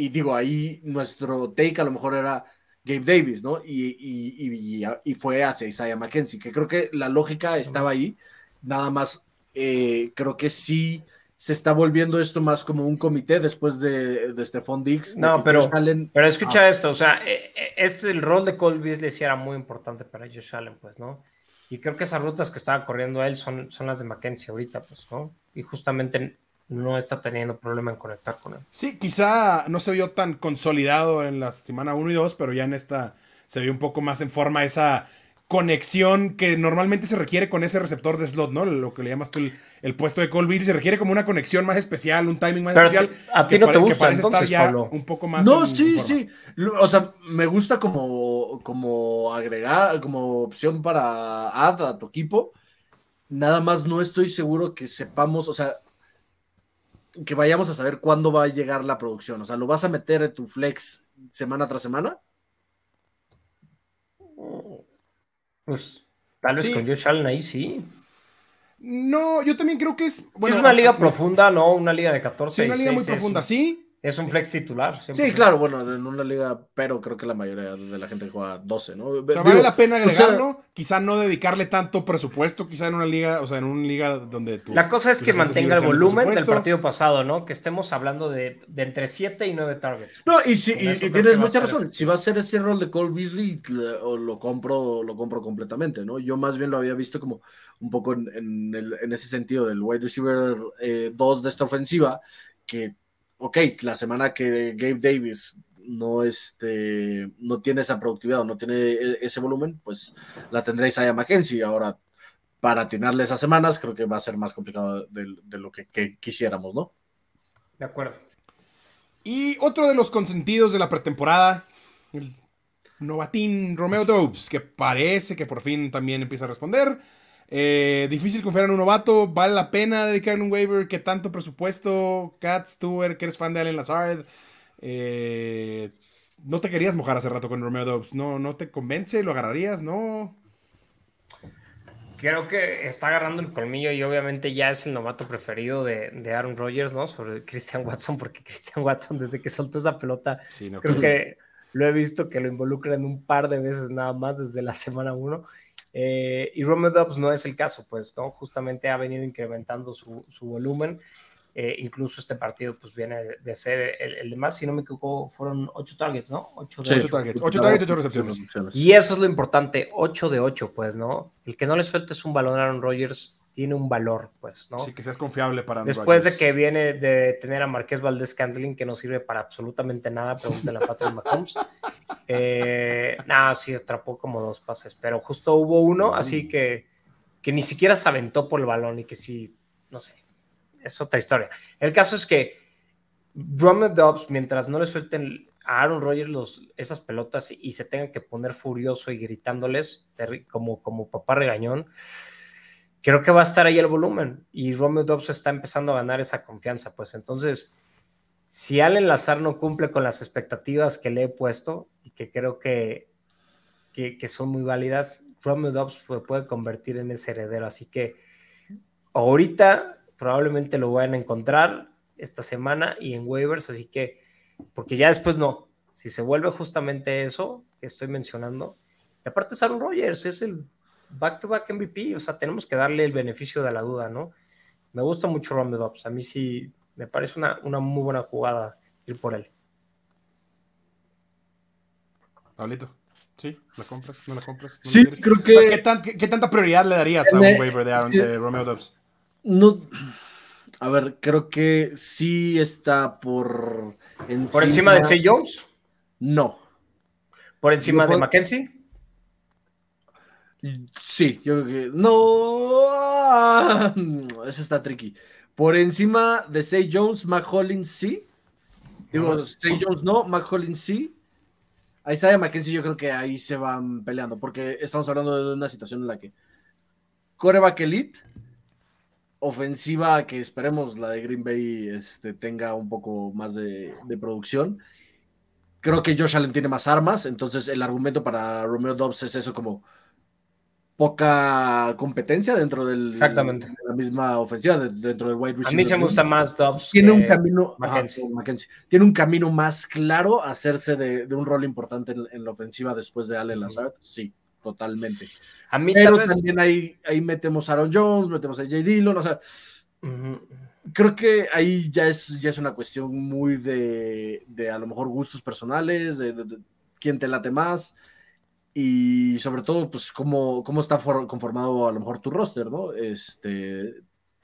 Y digo, ahí nuestro take a lo mejor era Gabe Davis, ¿no? Y, y, y fue hacia Isaiah McKenzie, que creo que la lógica estaba ahí. Nada más, eh, creo que sí se está volviendo esto más como un comité después de, de Stephon Diggs. No, pero, pero escucha esto, o sea, eh, eh, este, el rol de Cole Beasley sí era muy importante para Josh Allen, pues, ¿no? Y creo que esas rutas que estaba corriendo él son, son las de Mackenzie ahorita, pues, ¿no? Y justamente no está teniendo problema en conectar con él. Sí, quizá no se vio tan consolidado en la semana 1 y 2, pero ya en esta se vio un poco más en forma esa conexión que normalmente se requiere con ese receptor de slot, ¿no? Lo que le llamas tú el, puesto de Colby, se requiere como una conexión más especial, un timing más especial. A ti no te gusta, entonces, ya un poco más. No, sí, sí. O sea, me gusta como, como agregar, como opción para add a tu equipo. Nada más no estoy seguro que sepamos, o sea, que vayamos a saber cuándo va a llegar la producción. O sea, ¿lo vas a meter en tu flex semana tras semana? Pues tal vez con Josh Allen ahí sí. No, yo también creo que es. Bueno, es una liga profunda, ¿no? Una liga de 14. Sí, una liga muy profunda, sí. Es un flex titular. Sí, claro, bueno, en una liga, pero creo que la mayoría de la gente juega 12, ¿no? O sea, vale la pena agregarlo, quizá no dedicarle tanto presupuesto, quizá en una liga, o sea, en una liga donde tú... La cosa es que mantenga el volumen del partido pasado, ¿no? Que estemos hablando de, de entre 7 y 9 targets. No, y, sí, y, tienes mucha razón. Si va a ser ese rol de Cole Beasley, lo compro, lo compro completamente, ¿no? Yo más bien lo había visto como un poco en, en, el, en ese sentido del wide receiver 2 eh, de esta ofensiva, que ok, la semana que Gabe Davis no, este, no tiene esa productividad o no tiene e, ese volumen, pues la tendréis a McKenzie. Ahora, para atinarle esas semanas, creo que va a ser más complicado de, lo que, quisiéramos, ¿no? De acuerdo. Y otro de los consentidos de la pretemporada, el novatín Romeo Dobbs, que parece que por fin también empieza a responder. Eh, difícil confiar en un novato. ¿Vale la pena dedicarle un waiver? ¿Qué tanto presupuesto? Katz, tú que eres fan de Allen Lazard. Eh, no te querías mojar hace rato con Romeo Dobbs. ¿No, ¿No te convence? ¿Lo agarrarías? ¿No? Creo que está agarrando el colmillo y obviamente ya es el novato preferido de, Aaron Rodgers, ¿no? Sobre Christian Watson, porque Christian Watson desde que soltó esa pelota, creo que lo he visto que lo involucran un par de veces nada más desde la semana 1 eh, y Romeo Dobbs no es el caso, pues, ¿no? Justamente ha venido incrementando su, volumen. Eh, incluso este partido, pues, viene de, ser el, el, de más, si no me equivoco, fueron 8 targets, ¿no? 8 de 8 targets, 8 targets, 8 recepciones. Y eso es lo importante, 8 de 8, pues, ¿no? El que no le suelte es un balón a Aaron Rodgers tiene un valor, pues, ¿no? Sí, que seas confiable para Después de que viene de tener a Marqués Valdés Cantling, que no sirve para absolutamente nada, pregúntale a Patrick Mahomes. Eh, nada, sí, atrapó como dos pases, pero justo hubo uno, así que, que ni siquiera se aventó por el balón y que sí, no sé, es otra historia. El caso es que Romeo Dobbs, mientras no le suelten a Aaron Rodgers los, esas pelotas y, se tenga que poner furioso y gritándoles como, como papá regañón, creo que va a estar ahí el volumen y Romeo Dobbs está empezando a ganar esa confianza. Pues entonces, si Allen Lazar no cumple con las expectativas que le he puesto y que creo que, que, son muy válidas, Romeo Dobbs puede, puede convertir en ese heredero. Así que ahorita probablemente lo vayan a encontrar esta semana y en waivers, así que, porque ya después no, si se vuelve justamente eso que estoy mencionando, y aparte Aaron Rodgers, es el back-to-back MVP, o sea, tenemos que darle el beneficio de la duda, ¿no? Me gusta mucho Romeo Dobbs, a mí sí me parece una, una muy buena jugada ir por él. Pablito. ¿Sí? ¿La compras? ¿No la compras? sí, creo que. ¿qué, tanta prioridad le darías a un waiver de, Aaron, de Romeo Dobbs? No. A ver, creo que sí está por encima. ¿Por encima de Say Jones? No. ¿Por encima de Mackenzie? Sí, yo creo que. No. Eso está tricky. Por encima de Say Jones, Mac Hollins sí. Digo, Say Jones no, Mac Hollins sí. A Isaiah McKenzie yo creo que ahí se van peleando, porque estamos hablando de una situación en la que coreback elite ofensiva que esperemos la de Green Bay este, tenga un poco más de, producción. Creo que Josh Allen tiene más armas, entonces el argumento para Romeo Dobbs es eso como poca competencia dentro del, Exactamente. de la misma ofensiva, dentro del wide receiver. A mí se me gusta más Dobbs. Tiene un camino, tiene un camino más claro a hacerse de, un rol importante en, la ofensiva después de Allen Lazard, sí totalmente. A mí Pero también ahí, ahí metemos a Aaron Jones, metemos a J. Dillon, o sea, creo que ahí ya es, ya es una cuestión muy de, de a lo mejor gustos personales, de, quién te late más y sobre todo, pues, cómo, cómo está conformado a lo mejor tu roster, ¿no? Este,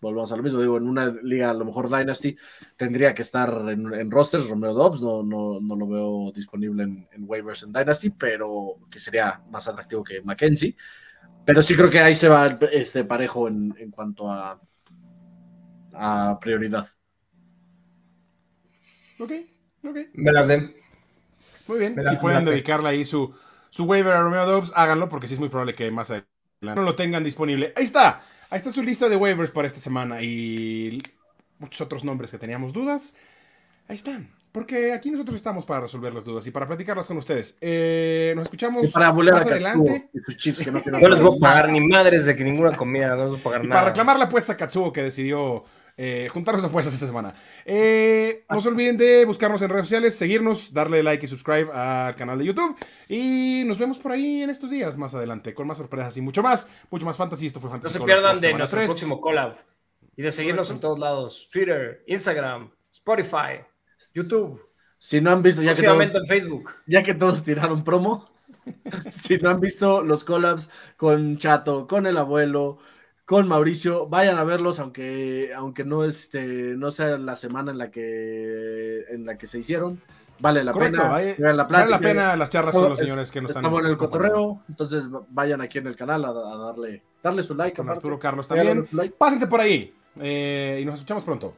volvamos a lo mismo, digo, en una liga a lo mejor Dynasty tendría que estar en, rosters, Romeo Dobbs, no, no, no, lo veo disponible en, waivers en Dynasty, pero que sería más atractivo que Mackenzie. Pero sí creo que ahí se va este parejo en, en cuanto a, a prioridad. Ok, ok. Me la den. Muy bien, si pueden dedicarle ahí su, su waiver a Romeo Dobbs, háganlo porque sí es muy probable que más adelante no lo tengan disponible. Ahí está. Ahí está su lista de waivers para esta semana y muchos otros nombres que teníamos dudas. Ahí están. Porque aquí nosotros estamos para resolver las dudas y para platicarlas con ustedes. Eh, nos escuchamos para más adelante. no, les voy a pagar ni madres de que ninguna comida, no les voy a pagar nada. Para reclamar la apuesta a Katsuo que decidió eh, juntarnos apuestas esta semana. Eh, no se olviden de buscarnos en redes sociales, seguirnos, darle like y subscribe al canal de YouTube. Y nos vemos por ahí en estos días más adelante con más sorpresas y mucho más. Mucho más fantasy. Esto fue Fantasy. No se pierdan de nuestro próximo collab y de seguirnos en todos lados: Twitter, Instagram, Spotify, YouTube. Si no han visto, ya que, todos, en Facebook. ya que todos tiraron promo, si no han visto los collabs con Chato, con el abuelo, con Mauricio. Vayan a verlos, aunque, aunque no, este, no sea la semana en la que, en la que se hicieron. Vale la pena. Vale la, pena las charlas con los señores que nos han. Estamos en el cotorreo, entonces vayan aquí en el canal a, darle, darle su like. Con Arturo Carlos también. Pásense por ahí eh, y nos escuchamos pronto.